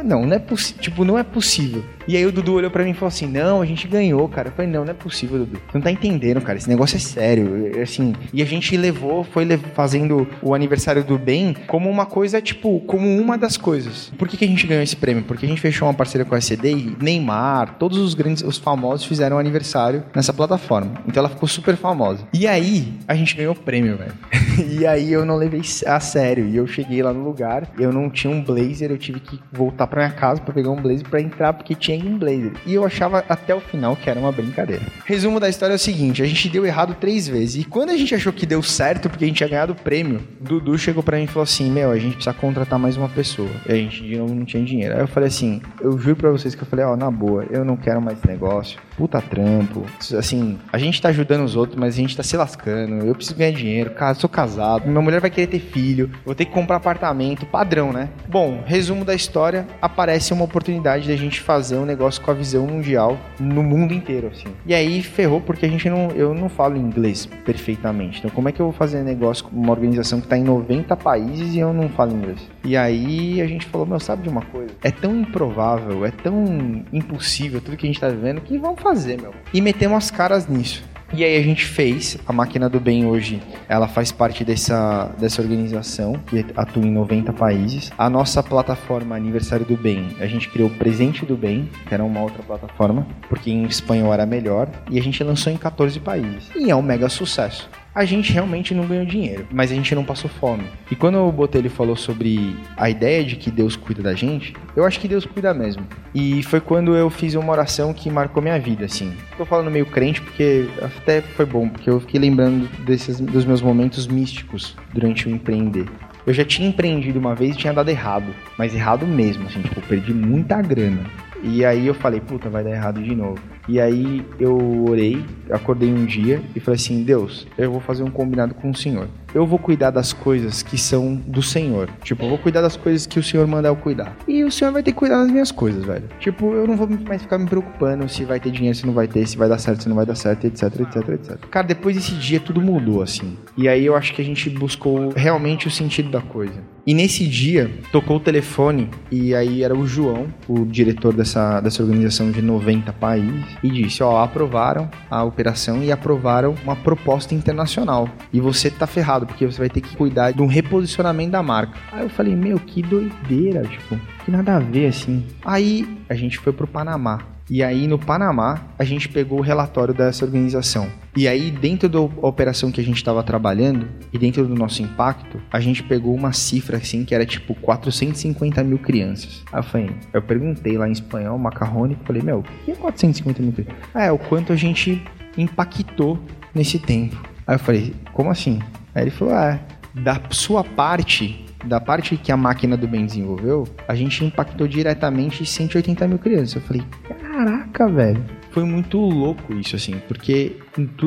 não, não é possível. Tipo, não é possível. E aí o Dudu olhou pra mim e falou assim: Não, a gente ganhou, cara. Eu falei: Não, não é possível, Dudu. Você não tá entendendo, cara. Esse negócio é sério. Assim, e a gente levou, foi fazendo o aniversário do bem como uma coisa, tipo, como uma das coisas. Por que, que a gente ganhou esse prêmio? Porque a gente fechou uma parceria com a CD e Neymar, todos os grandes, os famosos fizeram aniversário nessa plataforma. Então ela ficou super famosa. E aí, a gente ganhou o prêmio, velho. e aí eu não levei a sério. E eu cheguei lá no lugar, eu não tinha um blazer, eu tive que voltar pra minha casa para pegar um blazer para entrar, porque tinha um blazer. E eu achava até o final que era uma brincadeira. Resumo da história é o seguinte: a gente deu errado três vezes. E quando a gente achou que deu certo, porque a gente tinha ganhado o prêmio, Dudu chegou para mim e falou assim: Meu, a gente precisa contratar mais uma pessoa. E a gente de novo não tinha dinheiro. Aí eu falei assim: Eu juro pra vocês que eu falei, ó, oh, na boa, eu não quero mais negócio. Puta trampo. Assim, a gente tá ajudando os outros, mas a gente tá se lascando. Eu preciso ganhar dinheiro. Cara, sou casado. Minha mulher vai querer ter filho. Vou ter que comprar apartamento. Padrão, né? Bom, resumo da história: aparece uma oportunidade da gente fazer um negócio com a visão mundial no mundo inteiro, assim. E aí ferrou porque a gente não, eu não falo inglês perfeitamente. Então como é que eu vou fazer negócio com uma organização que está em 90 países e eu não falo inglês? E aí a gente falou, meu, sabe de uma coisa? É tão improvável, é tão impossível tudo que a gente está vivendo que vamos fazer, meu. E metemos as caras nisso. E aí a gente fez, a Máquina do Bem hoje, ela faz parte dessa, dessa organização que atua em 90 países. A nossa plataforma Aniversário do Bem, a gente criou Presente do Bem, que era uma outra plataforma, porque em espanhol era melhor, e a gente lançou em 14 países. E é um mega sucesso a gente realmente não ganhou dinheiro, mas a gente não passou fome. E quando o Botelho falou sobre a ideia de que Deus cuida da gente, eu acho que Deus cuida mesmo. E foi quando eu fiz uma oração que marcou minha vida, assim. Tô falando meio crente porque até foi bom, porque eu fiquei lembrando desses dos meus momentos místicos durante o empreender. Eu já tinha empreendido uma vez e tinha dado errado, mas errado mesmo, assim, tipo, eu perdi muita grana. E aí eu falei, puta, vai dar errado de novo. E aí eu orei, acordei um dia e falei assim: Deus, eu vou fazer um combinado com o Senhor. Eu vou cuidar das coisas que são do Senhor. Tipo, eu vou cuidar das coisas que o Senhor mandar eu cuidar. E o Senhor vai ter que cuidar das minhas coisas, velho. Tipo, eu não vou mais ficar me preocupando se vai ter dinheiro, se não vai ter, se vai dar certo, se não vai dar certo, etc, etc, etc. Cara, depois desse dia tudo mudou, assim. E aí eu acho que a gente buscou realmente o sentido da coisa. E nesse dia, tocou o telefone e aí era o João, o diretor dessa, dessa organização de 90 países e disse: Ó, aprovaram a operação e aprovaram uma proposta internacional. E você tá ferrado, porque você vai ter que cuidar de um reposicionamento da marca. Aí eu falei: Meu, que doideira, tipo, que nada a ver assim. Aí a gente foi pro Panamá. E aí no Panamá a gente pegou o relatório dessa organização. E aí dentro da operação que a gente estava trabalhando e dentro do nosso impacto, a gente pegou uma cifra assim que era tipo 450 mil crianças. Aí eu falei, eu perguntei lá em espanhol, macarrone, falei, meu, o que é 450 mil crianças? Ah, é o quanto a gente impactou nesse tempo. Aí eu falei, como assim? Aí ele falou, ah, da sua parte da parte que a máquina do bem desenvolveu, a gente impactou diretamente 180 mil crianças. Eu falei, caraca, velho. foi muito louco isso, assim, porque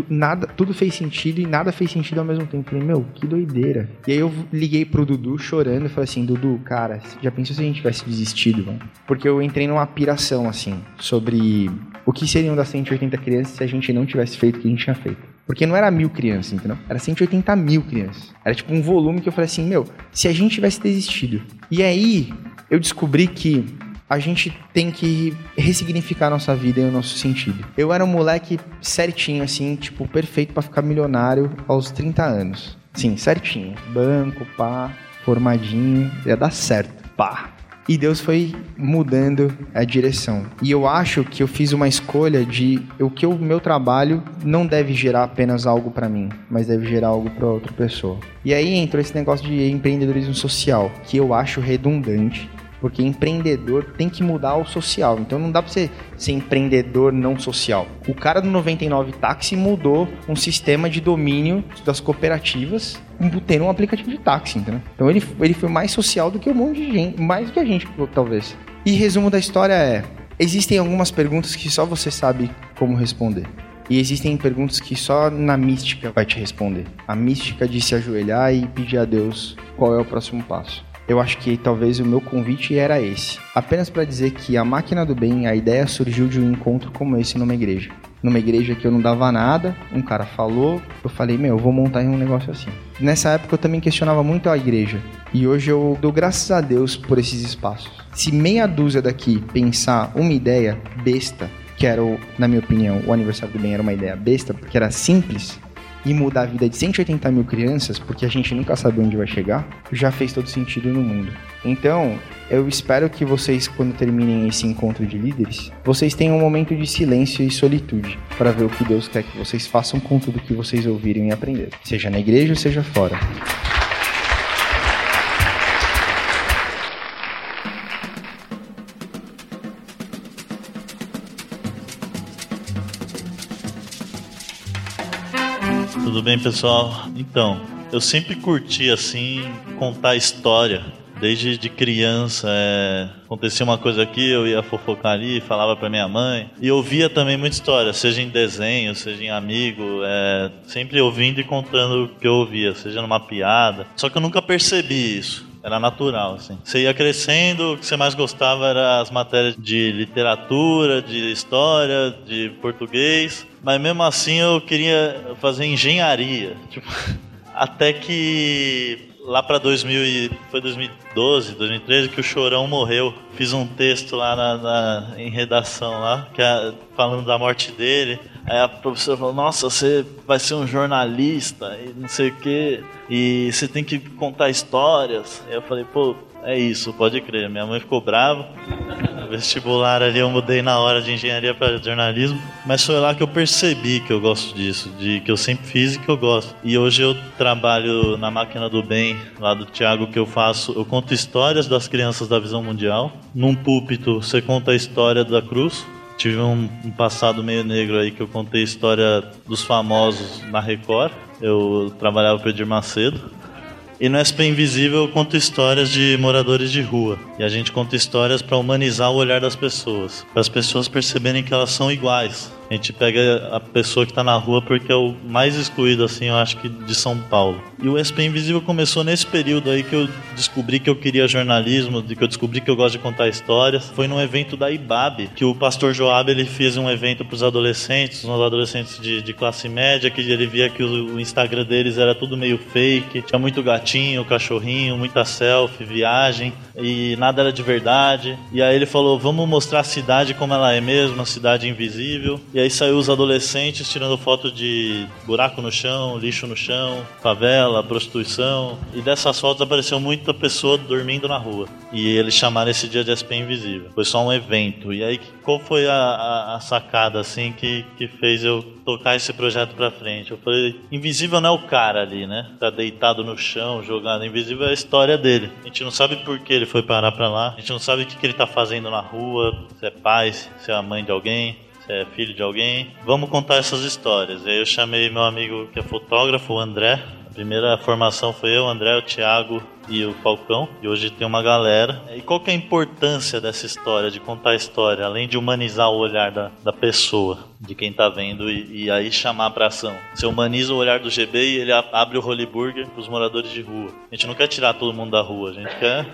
nada, tudo fez sentido e nada fez sentido ao mesmo tempo. Falei, meu, que doideira. E aí eu liguei pro Dudu chorando e falei assim, Dudu, cara, já pensou se a gente tivesse desistido, mano? Porque eu entrei numa piração, assim, sobre o que seriam das 180 crianças se a gente não tivesse feito o que a gente tinha feito. Porque não era mil crianças, entendeu? Era 180 mil crianças. Era tipo um volume que eu falei assim, meu, se a gente tivesse desistido. E aí eu descobri que a gente tem que ressignificar a nossa vida e o nosso sentido. Eu era um moleque certinho, assim, tipo, perfeito pra ficar milionário aos 30 anos. Sim, certinho. Banco, pá, formadinho, ia dar certo, pá. E Deus foi mudando a direção. E eu acho que eu fiz uma escolha de o que o meu trabalho não deve gerar apenas algo pra mim, mas deve gerar algo pra outra pessoa. E aí entrou esse negócio de empreendedorismo social, que eu acho redundante, porque empreendedor tem que mudar o social. Então não dá pra você ser empreendedor não social. O cara do 99 Táxi mudou um sistema de domínio das cooperativas tendo um aplicativo de táxi, entendeu? Então ele, ele foi mais social do que um monte de gente, mais do que a gente, talvez. E resumo da história é: existem algumas perguntas que só você sabe como responder. E existem perguntas que só na mística vai te responder. A mística de se ajoelhar e pedir a Deus qual é o próximo passo. Eu acho que talvez o meu convite era esse. Apenas para dizer que a máquina do bem, a ideia surgiu de um encontro como esse numa igreja. Numa igreja que eu não dava nada, um cara falou, eu falei, meu, eu vou montar um negócio assim. Nessa época eu também questionava muito a igreja. E hoje eu dou graças a Deus por esses espaços. Se meia dúzia daqui pensar uma ideia besta, que era, na minha opinião, o aniversário do bem era uma ideia besta, porque era simples, e mudar a vida de 180 mil crianças, porque a gente nunca sabe onde vai chegar, já fez todo sentido no mundo. Então, eu espero que vocês, quando terminem esse encontro de líderes, vocês tenham um momento de silêncio e solitude para ver o que Deus quer que vocês façam com tudo que vocês ouviram e aprenderam, seja na igreja ou seja fora. Tudo bem, pessoal? Então, eu sempre curti assim contar história. Desde de criança, é... acontecia uma coisa aqui, eu ia fofocar ali, falava pra minha mãe. E ouvia também muita história, seja em desenho, seja em amigo, é... sempre ouvindo e contando o que eu ouvia, seja numa piada. Só que eu nunca percebi isso. Era natural, assim. Você ia crescendo, o que você mais gostava era as matérias de literatura, de história, de português. Mas mesmo assim eu queria fazer engenharia. Tipo, até que lá para 2000 e foi 2012, 2013 que o Chorão morreu. Fiz um texto lá na, na- em redação lá, que é, falando da morte dele. Aí a professora falou: "Nossa, você vai ser um jornalista e não sei o quê, e você tem que contar histórias". Aí eu falei: "Pô, é isso, pode crer". Minha mãe ficou brava. No vestibular ali eu mudei na hora de engenharia para jornalismo, mas foi lá que eu percebi que eu gosto disso, de que eu sempre fiz e que eu gosto. E hoje eu trabalho na máquina do bem, lá do Thiago, que eu faço, eu conto histórias das crianças da visão mundial. Num púlpito você conta a história da cruz. Tive um, um passado meio negro aí que eu contei a história dos famosos na Record. Eu trabalhava com o Edir Macedo. E no SP Invisível eu conto histórias de moradores de rua. E a gente conta histórias para humanizar o olhar das pessoas. Para as pessoas perceberem que elas são iguais. A gente pega a pessoa que está na rua porque é o mais excluído, assim, eu acho que de São Paulo. E o SP Invisível começou nesse período aí que eu descobri que eu queria jornalismo, que eu descobri que eu gosto de contar histórias. Foi num evento da IBAB, que o pastor Joab ele fez um evento para os adolescentes, uns adolescentes de, de classe média, que ele via que o, Instagram deles era tudo meio fake, tinha muito gatinho, cachorrinho, muita selfie, viagem, e nada era de verdade. E aí ele falou: vamos mostrar a cidade como ela é mesmo, uma cidade invisível. E aí saiu os adolescentes tirando foto de buraco no chão, lixo no chão, favela, prostituição. E dessas fotos apareceu muita pessoa dormindo na rua. E eles chamaram esse dia de SP Invisível. Foi só um evento. E aí, qual foi a, a- a sacada, assim, que, que fez eu tocar esse projeto pra frente? Eu falei, invisível não é o cara ali, né? Tá deitado no chão, jogado. Invisível é a história dele. A gente não sabe por que ele foi parar pra lá. A gente não sabe o que, que ele tá fazendo na rua, se é pai, se é a mãe de alguém é filho de alguém. Vamos contar essas histórias. E aí eu chamei meu amigo que é fotógrafo, o André, primeira formação foi eu, o André, o Thiago e o Falcão. E hoje tem uma galera. E qual que é a importância dessa história, de contar a história, além de humanizar o olhar da, da pessoa, de quem tá vendo, e, e aí chamar pra ação? Você humaniza o olhar do GB e ele a- abre o Holy Burger pros moradores de rua. A gente não quer tirar todo mundo da rua, a gente quer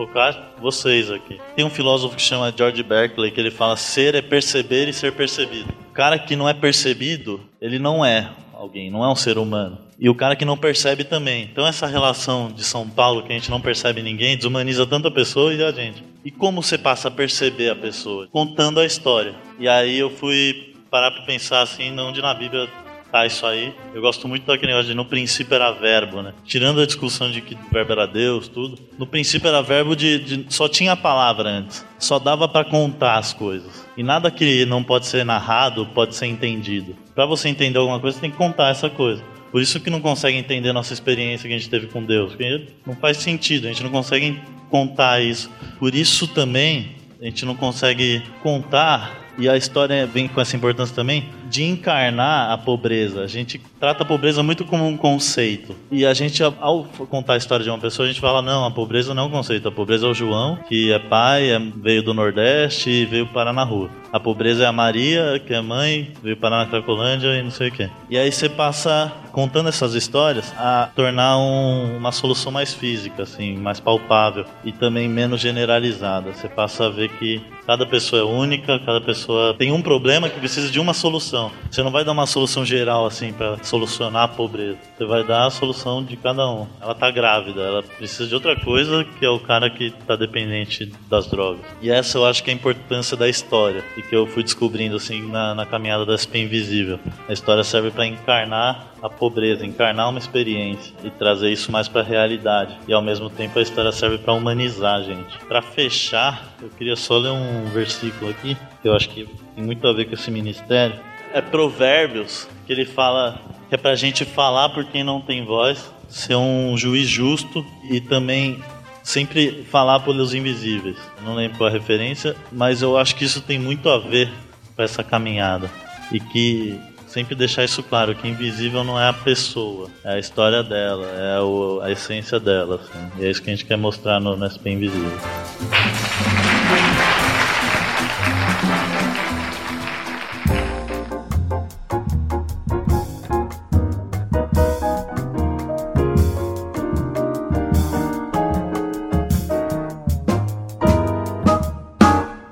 focar vocês aqui. Tem um filósofo que chama George Berkeley que ele fala ser é perceber e ser percebido. O cara que não é percebido, ele não é alguém, não é um ser humano. E o cara que não percebe também. Então essa relação de São Paulo que a gente não percebe ninguém desumaniza tanto a pessoa e a gente. E como você passa a perceber a pessoa? Contando a história. E aí eu fui parar para pensar assim, onde na Bíblia tá isso aí. Eu gosto muito daquele negócio de no princípio era verbo, né? Tirando a discussão de que o verbo era Deus, tudo. No princípio era verbo de, de- só tinha a palavra antes. Só dava para contar as coisas. E nada que não pode ser narrado pode ser entendido. Para você entender alguma coisa, você tem que contar essa coisa. Por isso que não consegue entender nossa experiência que a gente teve com Deus. Porque não faz sentido, a gente não consegue contar isso. Por isso também a gente não consegue contar e a história vem com essa importância também de encarnar a pobreza. A gente trata a pobreza muito como um conceito. E a gente, ao contar a história de uma pessoa, a gente fala: não, a pobreza não é um conceito. A pobreza é o João, que é pai, é- veio do Nordeste e veio parar na rua. A pobreza é a Maria, que é mãe, veio parar na Cracolândia e não sei o quê. E aí você passa, contando essas histórias, a tornar um- uma solução mais física, assim, mais palpável e também menos generalizada. Você passa a ver que cada pessoa é única, cada pessoa tem um problema que precisa de uma solução. Você não vai dar uma solução geral assim para solucionar a pobreza. Você vai dar a solução de cada um. Ela tá grávida, ela precisa de outra coisa que é o cara que tá dependente das drogas. E essa eu acho que é a importância da história e que eu fui descobrindo assim na, na caminhada da SP Invisível. A história serve para encarnar a pobreza, encarnar uma experiência e trazer isso mais para a realidade. E ao mesmo tempo a história serve para humanizar gente. Para fechar, eu queria só ler um versículo aqui que eu acho que tem muito a ver com esse ministério. É Provérbios que ele fala que é pra gente falar por quem não tem voz, ser um juiz justo e também sempre falar pelos invisíveis. Não lembro qual a referência, mas eu acho que isso tem muito a ver com essa caminhada. E que sempre deixar isso claro, que invisível não é a pessoa, é a história dela, é o- a essência dela. assim. E é isso que a gente quer mostrar no, no SP Invisível.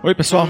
Oi, pessoal.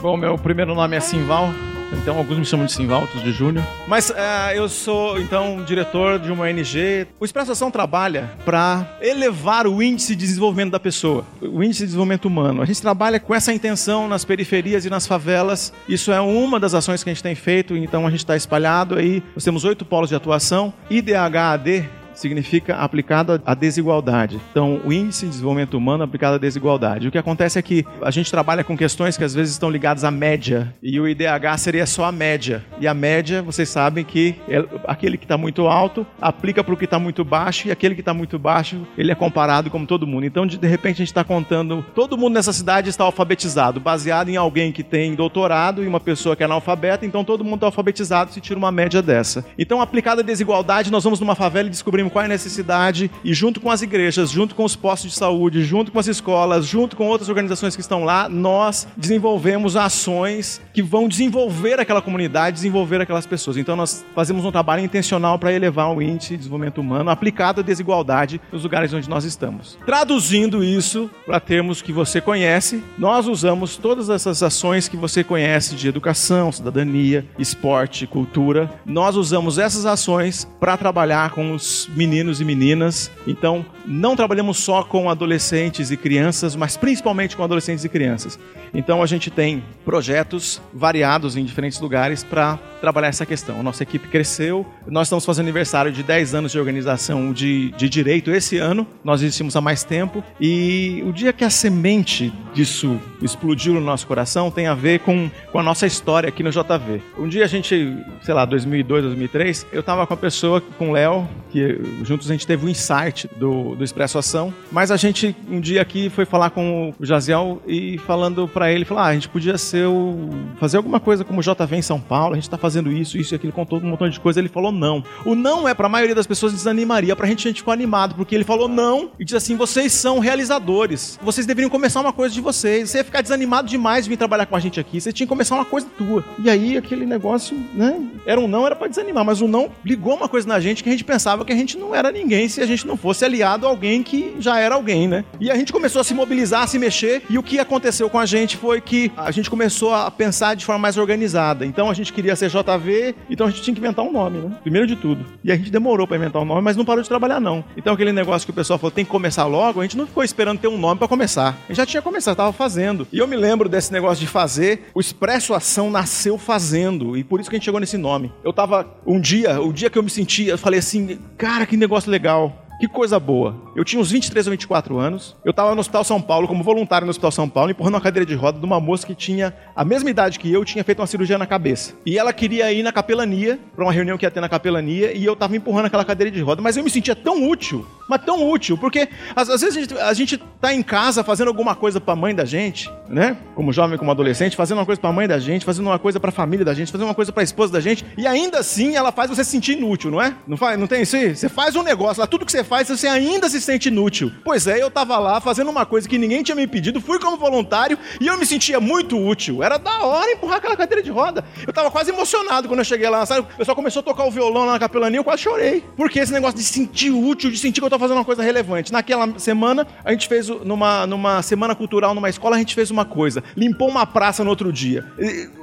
Bom, meu primeiro nome é Simval. Então, alguns me chamam de Simval, outros de Júnior. Mas eh, eu sou, então, diretor de uma ONG. O Expresso Ação trabalha para elevar o índice de desenvolvimento da pessoa, o índice de desenvolvimento humano. A gente trabalha com essa intenção nas periferias e nas favelas. Isso é uma das ações que a gente tem feito, então a gente está espalhado aí. Nós temos oito polos de atuação. IDHAD significa aplicado à desigualdade. Então, o índice de desenvolvimento humano aplicado à desigualdade. O que acontece é que a gente trabalha com questões que às vezes estão ligadas à média, e o IDH seria só a média. E a média, vocês sabem que é aquele que está muito alto aplica para o que está muito baixo, e aquele que está muito baixo, ele é comparado como todo mundo. Então, de, de repente, a gente está contando, todo mundo nessa cidade está alfabetizado, baseado em alguém que tem doutorado e uma pessoa que é analfabeta, então todo mundo está alfabetizado se tira uma média dessa. Então, aplicada à desigualdade, nós vamos numa favela e descobrimos qual é a necessidade e junto com as igrejas, junto com os postos de saúde, junto com as escolas, junto com outras organizações que estão lá, nós desenvolvemos ações que vão desenvolver aquela comunidade, desenvolver aquelas pessoas. Então nós fazemos um trabalho intencional para elevar o índice de desenvolvimento humano aplicado à desigualdade nos lugares onde nós estamos. Traduzindo isso para termos que você conhece, nós usamos todas essas ações que você conhece de educação, cidadania, esporte, cultura. Nós usamos essas ações para trabalhar com os meninos e meninas. Então, não trabalhamos só com adolescentes e crianças, mas principalmente com adolescentes e crianças. Então, a gente tem projetos variados em diferentes lugares para trabalhar essa questão. Nossa equipe cresceu, nós estamos fazendo aniversário de 10 anos de organização de, de direito esse ano, nós existimos há mais tempo, e o dia que a semente disso explodiu no nosso coração tem a ver com, com a nossa história aqui no JV. Um dia a gente, sei lá, 2002, 2003, eu estava com a pessoa, com o Léo, que juntos a gente teve o insight do, do Expresso Ação, mas a gente um dia aqui foi falar com o Jaziel e falando para ele, falar, ah, a gente podia ser o, fazer alguma coisa como o JV em São Paulo, a gente tá fazendo isso, isso e aquilo, contou um montão de coisa, ele falou não. O não é para a maioria das pessoas desanimaria, pra gente a gente ficou animado, porque ele falou não e diz assim, vocês são realizadores, vocês deveriam começar uma coisa de vocês, você ia ficar desanimado demais de vir trabalhar com a gente aqui, você tinha que começar uma coisa tua. E aí aquele negócio, né, era um não, era para desanimar, mas o não ligou uma coisa na gente que a gente pensava que a gente não era ninguém se a gente não fosse aliado a alguém que já era alguém, né? E a gente começou a se mobilizar, a se mexer, e o que aconteceu com a gente foi que a gente começou a pensar de forma mais organizada. Então a gente queria ser JV, então a gente tinha que inventar um nome, né? Primeiro de tudo. E a gente demorou para inventar um nome, mas não parou de trabalhar não. Então aquele negócio que o pessoal falou tem que começar logo, a gente não ficou esperando ter um nome para começar. A gente já tinha começado, tava fazendo. E eu me lembro desse negócio de fazer, o Expresso Ação nasceu fazendo, e por isso que a gente chegou nesse nome. Eu tava um dia, o dia que eu me sentia, eu falei assim, cara, que negócio legal. Que coisa boa. Eu tinha uns 23 ou 24 anos. Eu estava no Hospital São Paulo, como voluntário no Hospital São Paulo, empurrando uma cadeira de roda de uma moça que tinha a mesma idade que eu, tinha feito uma cirurgia na cabeça. E ela queria ir na capelania, para uma reunião que ia ter na capelania, e eu estava empurrando aquela cadeira de roda. Mas eu me sentia tão útil, mas tão útil, porque às, às vezes a gente, a gente tá em casa fazendo alguma coisa para a mãe da gente, né? Como jovem, como adolescente, fazendo uma coisa para a mãe da gente, fazendo uma coisa para a família da gente, fazendo uma coisa para a esposa da gente, e ainda assim ela faz você se sentir inútil, não é? Não, faz, não tem isso aí? Você faz um negócio lá, tudo que você faz, você ainda se sente inútil. Pois é, eu tava lá fazendo uma coisa que ninguém tinha me pedido, fui como voluntário e eu me sentia muito útil. Era da hora empurrar aquela cadeira de roda. Eu tava quase emocionado quando eu cheguei lá, sabe? O pessoal começou a tocar o violão lá na capelania, eu quase chorei. Porque esse negócio de sentir útil, de sentir que eu tô fazendo uma coisa relevante. Naquela semana, a gente fez numa, numa semana cultural, numa escola, a gente fez uma coisa. Limpou uma praça no outro dia.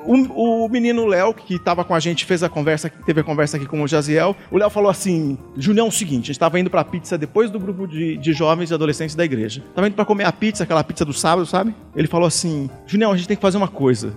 O, o menino Léo, que tava com a gente, fez a conversa, teve a conversa aqui com o Jaziel. O Léo falou assim: Julião, é o seguinte, a gente tava indo pra pizza depois do grupo de, de jovens e adolescentes da igreja. Tava indo pra comer a pizza, aquela pizza do sábado, sabe? Ele falou assim: Julião, a gente tem que fazer uma coisa.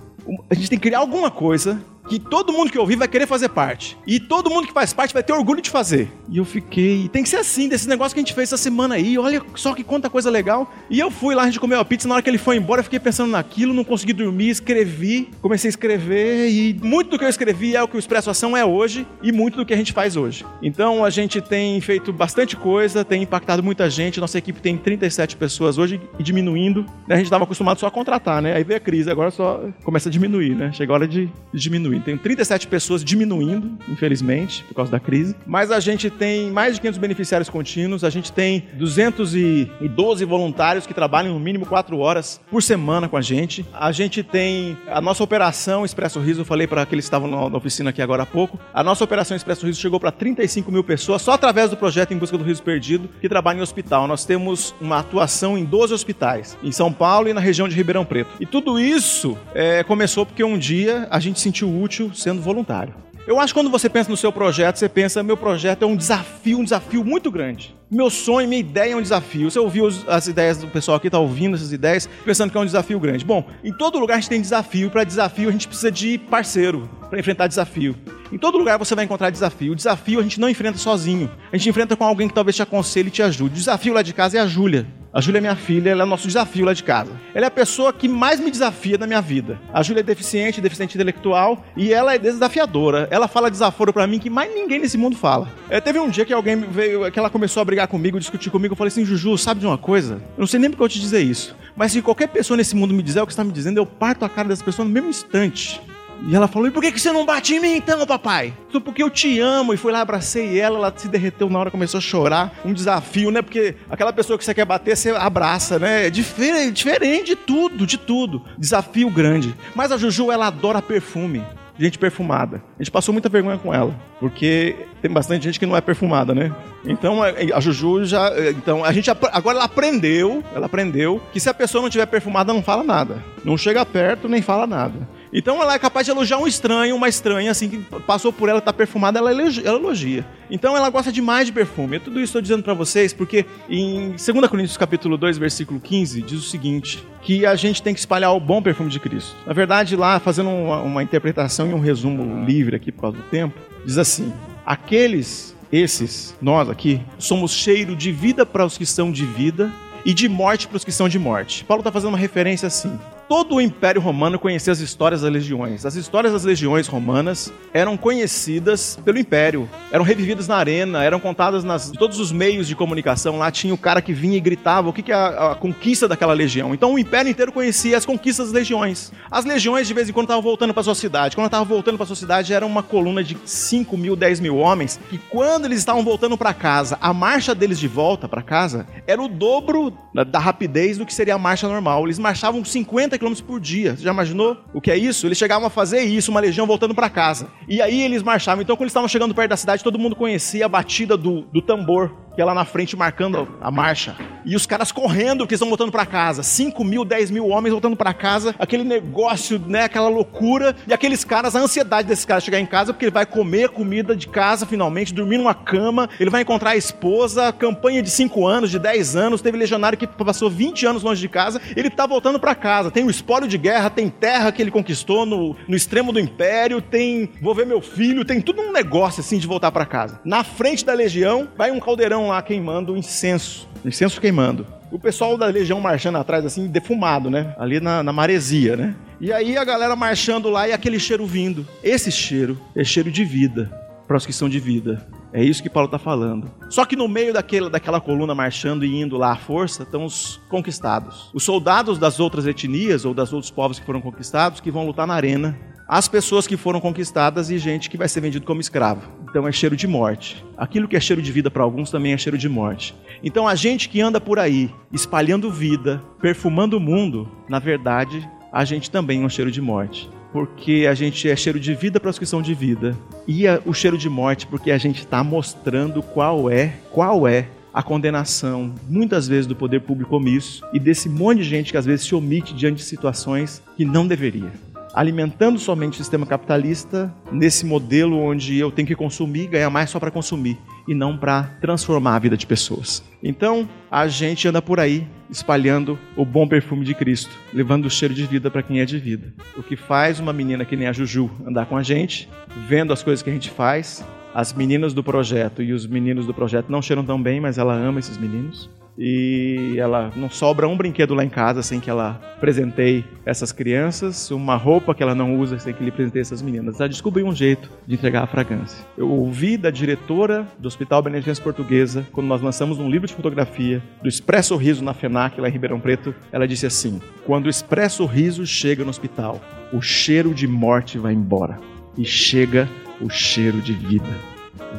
A gente tem que criar alguma coisa que todo mundo que ouvir vai querer fazer parte. E todo mundo que faz parte vai ter orgulho de fazer. E eu fiquei. Tem que ser assim, desse negócio que a gente fez essa semana aí. Olha só que quanta coisa legal. E eu fui lá, a gente comeu a pizza. Na hora que ele foi embora, eu fiquei pensando naquilo, não consegui dormir, escrevi. Comecei a escrever. E muito do que eu escrevi é o que o Expresso Ação é hoje. E muito do que a gente faz hoje. Então a gente tem feito bastante coisa, tem impactado muita gente. Nossa equipe tem 37 pessoas hoje e diminuindo. A gente estava acostumado só a contratar, né? Aí veio a crise, agora só começa a diminuir, né? Chega a hora de diminuir. Tem 37 pessoas diminuindo, infelizmente, por causa da crise. Mas a gente tem mais de 500 beneficiários contínuos, a gente tem 212 voluntários que trabalham no mínimo 4 horas por semana com a gente. A gente tem a nossa operação Expresso Riso, eu falei para aqueles que estavam na oficina aqui agora há pouco. A nossa operação Expresso Riso chegou para 35 mil pessoas só através do projeto Em Busca do Riso Perdido, que trabalha em hospital. Nós temos uma atuação em 12 hospitais, em São Paulo e na região de Ribeirão Preto. E tudo isso é, começou porque um dia a gente sentiu útil sendo voluntário. Eu acho que quando você pensa no seu projeto, você pensa, meu projeto é um desafio, um desafio muito grande. Meu sonho, minha ideia é um desafio. Você ouviu as ideias do pessoal aqui, está ouvindo essas ideias, pensando que é um desafio grande. Bom, em todo lugar a gente tem desafio, para desafio a gente precisa de parceiro para enfrentar desafio. Em todo lugar você vai encontrar desafio. O desafio a gente não enfrenta sozinho. A gente enfrenta com alguém que talvez te aconselhe e te ajude. O desafio lá de casa é a Júlia. A Júlia é minha filha, ela é o nosso desafio lá de casa. Ela é a pessoa que mais me desafia na minha vida. A Júlia é deficiente, deficiente intelectual, e ela é desafiadora. Ela fala desaforo para mim que mais ninguém nesse mundo fala. É, teve um dia que alguém veio, que ela começou a brigar comigo, discutir comigo. Eu falei assim, Juju, sabe de uma coisa? Eu não sei nem porque eu te dizer isso. Mas se qualquer pessoa nesse mundo me dizer o que está me dizendo, eu parto a cara dessa pessoa no mesmo instante. E ela falou: E por que, que você não bate em mim então, papai? Só porque eu te amo. E foi lá, abracei ela, ela se derreteu na hora, começou a chorar. Um desafio, né? Porque aquela pessoa que você quer bater, você abraça, né? É diferente, diferente de tudo, de tudo. Desafio grande. Mas a Juju, ela adora perfume gente perfumada. A gente passou muita vergonha com ela, porque tem bastante gente que não é perfumada, né? Então a Juju já, então a gente agora ela aprendeu, ela aprendeu que se a pessoa não tiver perfumada não fala nada, não chega perto nem fala nada. Então ela é capaz de elogiar um estranho, uma estranha, assim, que passou por ela, tá perfumada, ela elogia, ela elogia. Então ela gosta demais de perfume. Eu tudo isso estou dizendo para vocês porque em 2 Coríntios capítulo 2, versículo 15, diz o seguinte, que a gente tem que espalhar o bom perfume de Cristo. Na verdade, lá, fazendo uma, uma interpretação e um resumo livre aqui por causa do tempo, diz assim, aqueles, esses, nós aqui, somos cheiro de vida para os que são de vida e de morte para os que são de morte. Paulo está fazendo uma referência assim. Todo o Império Romano conhecia as histórias das legiões. As histórias das legiões romanas eram conhecidas pelo Império, eram revividas na arena, eram contadas nas todos os meios de comunicação. Lá tinha o cara que vinha e gritava o que, que é a, a conquista daquela legião. Então o Império inteiro conhecia as conquistas das legiões. As legiões de vez em quando estavam voltando para sua cidade. Quando estavam voltando para sua cidade era uma coluna de 5 mil, 10 mil homens que quando eles estavam voltando para casa, a marcha deles de volta para casa era o dobro da, da rapidez do que seria a marcha normal. Eles marchavam 50 km por dia. Você já imaginou o que é isso? Eles chegavam a fazer isso, uma legião voltando para casa. E aí eles marchavam. Então, quando eles estavam chegando perto da cidade, todo mundo conhecia a batida do, do tambor que lá na frente marcando a marcha. E os caras correndo porque estão voltando para casa. 5 mil, 10 mil homens voltando para casa. Aquele negócio, né? Aquela loucura. E aqueles caras, a ansiedade desses caras chegar em casa porque ele vai comer comida de casa finalmente, dormir numa cama. Ele vai encontrar a esposa. Campanha de 5 anos, de 10 anos. Teve legionário que passou 20 anos longe de casa. Ele tá voltando para casa. Tem o espólio de guerra, tem terra que ele conquistou no, no extremo do império. Tem vou ver meu filho. Tem tudo um negócio assim de voltar para casa. Na frente da legião, vai um caldeirão lá queimando incenso, incenso queimando. O pessoal da legião marchando atrás, assim, defumado, né? Ali na, na maresia, né? E aí a galera marchando lá e aquele cheiro vindo. Esse cheiro é cheiro de vida, para os que são de vida. É isso que Paulo está falando. Só que no meio daquela, daquela coluna marchando e indo lá à força estão os conquistados. Os soldados das outras etnias ou das outros povos que foram conquistados que vão lutar na arena as pessoas que foram conquistadas e gente que vai ser vendido como escravo. Então é cheiro de morte. Aquilo que é cheiro de vida para alguns também é cheiro de morte. Então a gente que anda por aí espalhando vida, perfumando o mundo, na verdade, a gente também é um cheiro de morte. Porque a gente é cheiro de vida para os que são de vida. E o cheiro de morte porque a gente está mostrando qual é, qual é a condenação, muitas vezes, do poder público omisso e desse monte de gente que às vezes se omite diante de situações que não deveria alimentando somente o sistema capitalista nesse modelo onde eu tenho que consumir, ganhar mais só para consumir e não para transformar a vida de pessoas. Então, a gente anda por aí espalhando o bom perfume de Cristo, levando o cheiro de vida para quem é de vida. O que faz uma menina que nem a Juju andar com a gente, vendo as coisas que a gente faz. As meninas do projeto e os meninos do projeto não cheiram tão bem, mas ela ama esses meninos e ela não sobra um brinquedo lá em casa sem que ela presenteie essas crianças, uma roupa que ela não usa sem que lhe presenteie essas meninas. Ela descobriu um jeito de entregar a fragrância. Eu ouvi da diretora do Hospital Beneficência Portuguesa, quando nós lançamos um livro de fotografia do Expresso Riso na FENAC, lá em Ribeirão Preto, ela disse assim: Quando o Expresso Riso chega no hospital, o cheiro de morte vai embora e chega o cheiro de vida.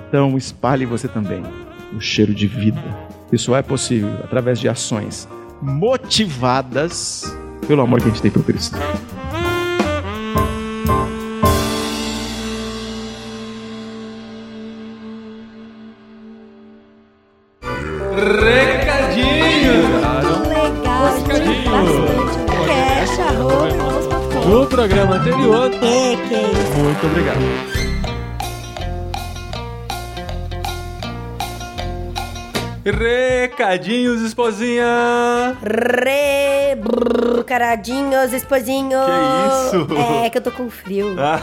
Então espalhe você também o cheiro de vida isso é possível através de ações motivadas pelo amor que a gente tem por Cristo. Programa anterior. É, que é isso. Muito obrigado. Recadinhos, esposinha! Re... brrr, Caradinhos, esposinhos. Que isso? É, que eu tô com frio. Ah,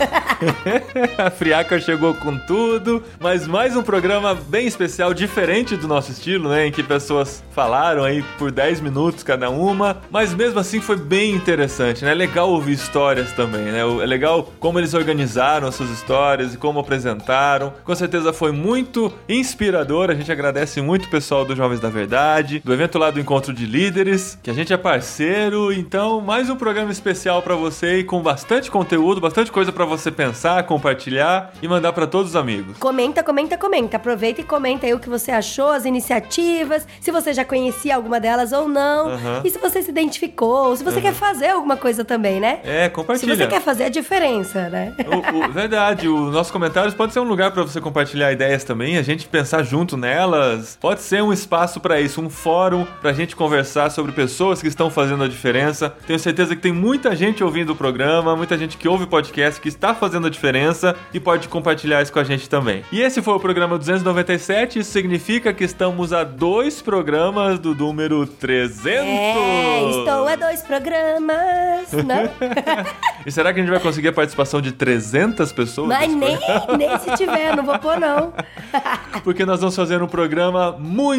a Friaca chegou com tudo, mas mais um programa bem especial, diferente do nosso estilo, né? Em que pessoas falaram aí por 10 minutos cada uma, mas mesmo assim foi bem interessante, né? É legal ouvir histórias também, né? É legal como eles organizaram as suas histórias e como apresentaram. Com certeza foi muito inspirador, a gente agradece muito o pessoal do Jovens da Verdade, do evento lá do Encontro de Líderes, que a gente é parceiro, então mais um programa especial pra você e com bastante conteúdo, bastante coisa pra você pensar, compartilhar e mandar pra todos os amigos. Comenta, comenta, comenta. Aproveita e comenta aí o que você achou, as iniciativas, se você já conhecia alguma delas ou não, Aham. e se você se identificou, se você quer fazer alguma coisa também, né? É, Se compartilha. você quer fazer a diferença, né? O- o- verdade, os nossos comentários pode ser um lugar pra você compartilhar ideias também, a gente pensar junto nelas. Pode ser um espaço pra isso, um fórum pra gente conversar sobre pessoas que estão fazendo a diferença. Tenho certeza que tem muita gente ouvindo o programa, muita gente que ouve o podcast que está fazendo a diferença e pode compartilhar isso com a gente também. E esse foi o programa 297, isso significa que estamos a dois programas do número 300. É, estou a dois programas, né? E será que a gente vai conseguir a participação de 300 pessoas? Mas nem, nem se tiver, não vou pôr, não. Porque nós vamos fazer um programa muito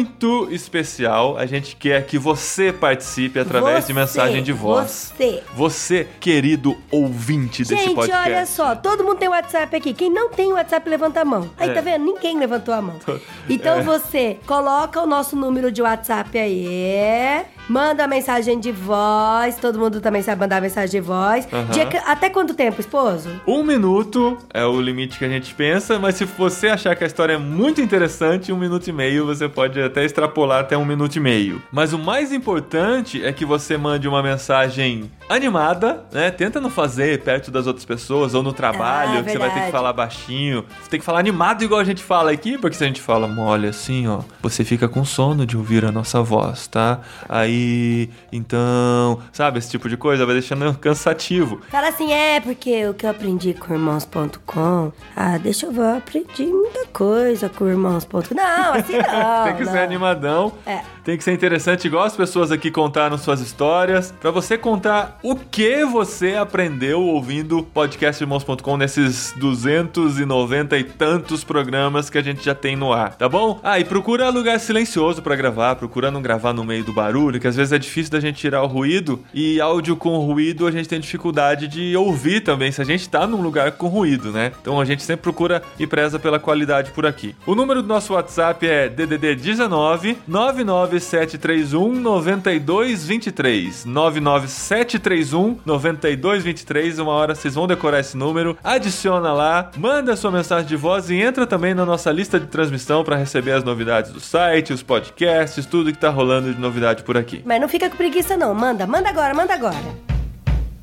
especial. A gente quer que você participe através de Você, mensagem de voz. Você. Você, querido ouvinte desse Gente, podcast. olha só, todo mundo tem WhatsApp aqui. Quem não tem WhatsApp, levanta a mão. Aí, É. tá vendo? Ninguém levantou a mão. Então você coloca o nosso número de WhatsApp aí, manda mensagem de voz. Todo mundo também sabe mandar mensagem de voz. Que- até quanto tempo, esposo? Um minuto é o limite que a gente pensa, mas se você achar que a história é muito interessante, um minuto e meio você pode até extrapolar até um minuto e meio. Mas o mais importante é que você mande uma mensagem animada, né? Tenta não fazer perto das outras pessoas ou no trabalho, Ah, que você vai ter que falar baixinho. Você tem que falar animado igual a gente fala aqui, porque se a gente fala mole assim, ó, você fica com sono de ouvir a nossa voz, tá? Aí, então, sabe, esse tipo de coisa vai deixando cansativo. Fala assim, é, porque o que eu aprendi com irmãos.com. Ah, deixa eu ver, eu aprendi muita coisa com irmãos.com. Não, assim não. Tem que não. ser animadão. É. Tem que ser interessante, igual as pessoas aqui contaram suas histórias. Pra você contar o que você aprendeu ouvindo podcastirmãos.com nesses 290 e tantos programas que a gente já tem no ar, tá bom? Ah, e procura lugar silencioso pra gravar. Procura não gravar no meio do barulho, às vezes é difícil da gente tirar o ruído. E áudio com ruído a gente tem dificuldade de ouvir também, se a gente tá num lugar com ruído, né? Então a gente sempre procura e preza pela qualidade por aqui. O número do nosso WhatsApp é DDD 19 99731 9223. 99731 9223. Uma hora vocês vão decorar esse número. Adiciona lá, manda sua mensagem de voz e entra também na nossa lista de transmissão para receber as novidades do site, os podcasts, tudo que tá rolando de novidade por aqui. Mas não fica com preguiça, não. Manda, manda agora, manda agora.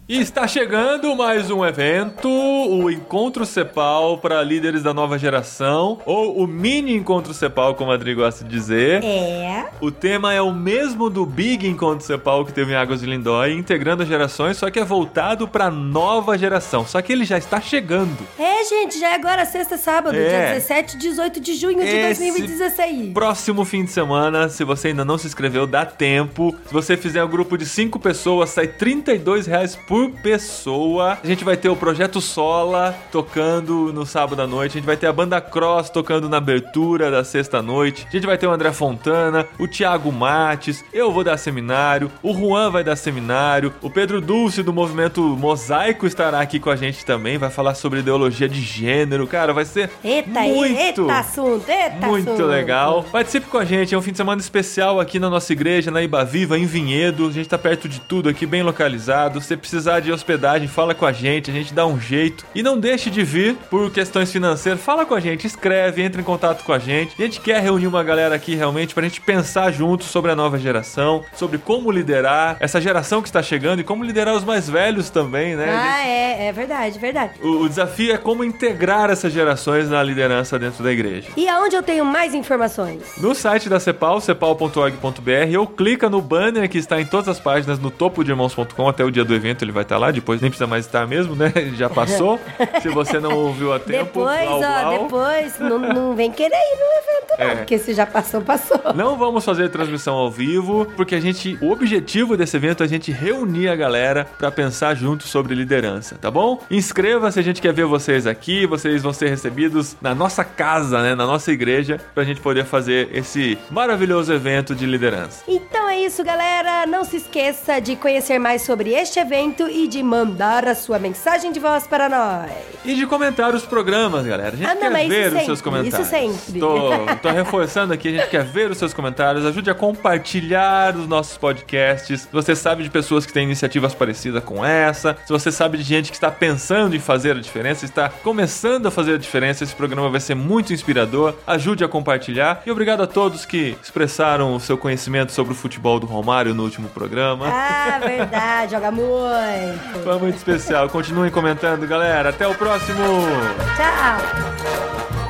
E está chegando mais um evento, o Encontro Cepal para líderes da nova geração, ou o Mini Encontro Cepal, como a Adri gosta de dizer. É. O tema é o mesmo do Big Encontro Cepal que teve em Águas de Lindóia, integrando as gerações, só que é voltado para nova geração. Só que ele já está chegando. É, gente, já é agora sexta, sábado, É. dia 17 e 18 de junho de Esse 2016. Próximo fim de semana, se você ainda não se inscreveu, dá tempo. Se você fizer um grupo de 5 pessoas, sai 32 reais por pessoa. A gente vai ter o Projeto Sola tocando no sábado à noite. A gente vai ter a Banda Cross tocando na abertura da sexta noite. A gente vai ter o André Fontana, o Thiago Mates, eu vou dar seminário, o Juan vai dar seminário, o Pedro Dulce do movimento Mosaico estará aqui com a gente também, vai falar sobre ideologia de gênero. Cara, vai ser Eita, muito, eita assunto, eita muito assunto. legal. Participe com a gente, é um fim de semana especial aqui na nossa igreja, na Ibaviva, em Vinhedo. A gente tá perto de tudo aqui, bem localizado. Se precisar de hospedagem, fala com a gente, a gente dá um jeito. E não deixe de vir por questões financeiras, fala com a gente, escreve, entre em contato com a gente. A gente quer reunir uma galera aqui realmente pra gente pensar junto sobre a nova geração, sobre como liderar essa geração que está chegando e como liderar os mais velhos também, né? A gente- Ah, é, é verdade, verdade. o, o desafio é como integrar essas gerações na liderança dentro da igreja. E aonde eu tenho mais informações? No site da Cepal, cepal.org.br, ou clica no banner que está em todas as páginas no topo de irmãos.com até o dia do evento, ele vai estar lá, depois nem precisa mais estar mesmo, né? Já passou. Se você não ouviu a tempo, depois, blau, ó, depois, não, não vem querer ir no evento, não, É. porque se já passou, passou. Não vamos fazer transmissão ao vivo, porque a gente, o objetivo desse evento é a gente reunir a galera para pensar junto sobre liderança, tá bom? Inscreva-se, a gente quer ver vocês aqui, vocês vão ser recebidos na nossa casa, né, na nossa igreja, pra gente poder fazer esse maravilhoso evento de liderança. Então é isso, galera. Não se esqueça de conhecer mais sobre este evento e de mandar a sua mensagem de voz para nós. E de comentar os programas, galera. A gente Ah, quer ver os sempre, seus comentários. isso sempre. Tô, tô reforçando aqui, a gente quer ver os seus comentários. Ajude a compartilhar os nossos podcasts. Se você sabe de pessoas que têm iniciativas parecidas com essa, se você sabe de gente que está pensando em fazer a diferença, está começando a fazer a diferença, esse programa vai ser muito inspirador. Ajude a compartilhar. E obrigado a todos que expressaram o seu conhecimento sobre o futebol do Romário no último programa. Ah, verdade, joga muito. Foi muito especial. Continuem comentando, galera. Até o próximo! Tchau.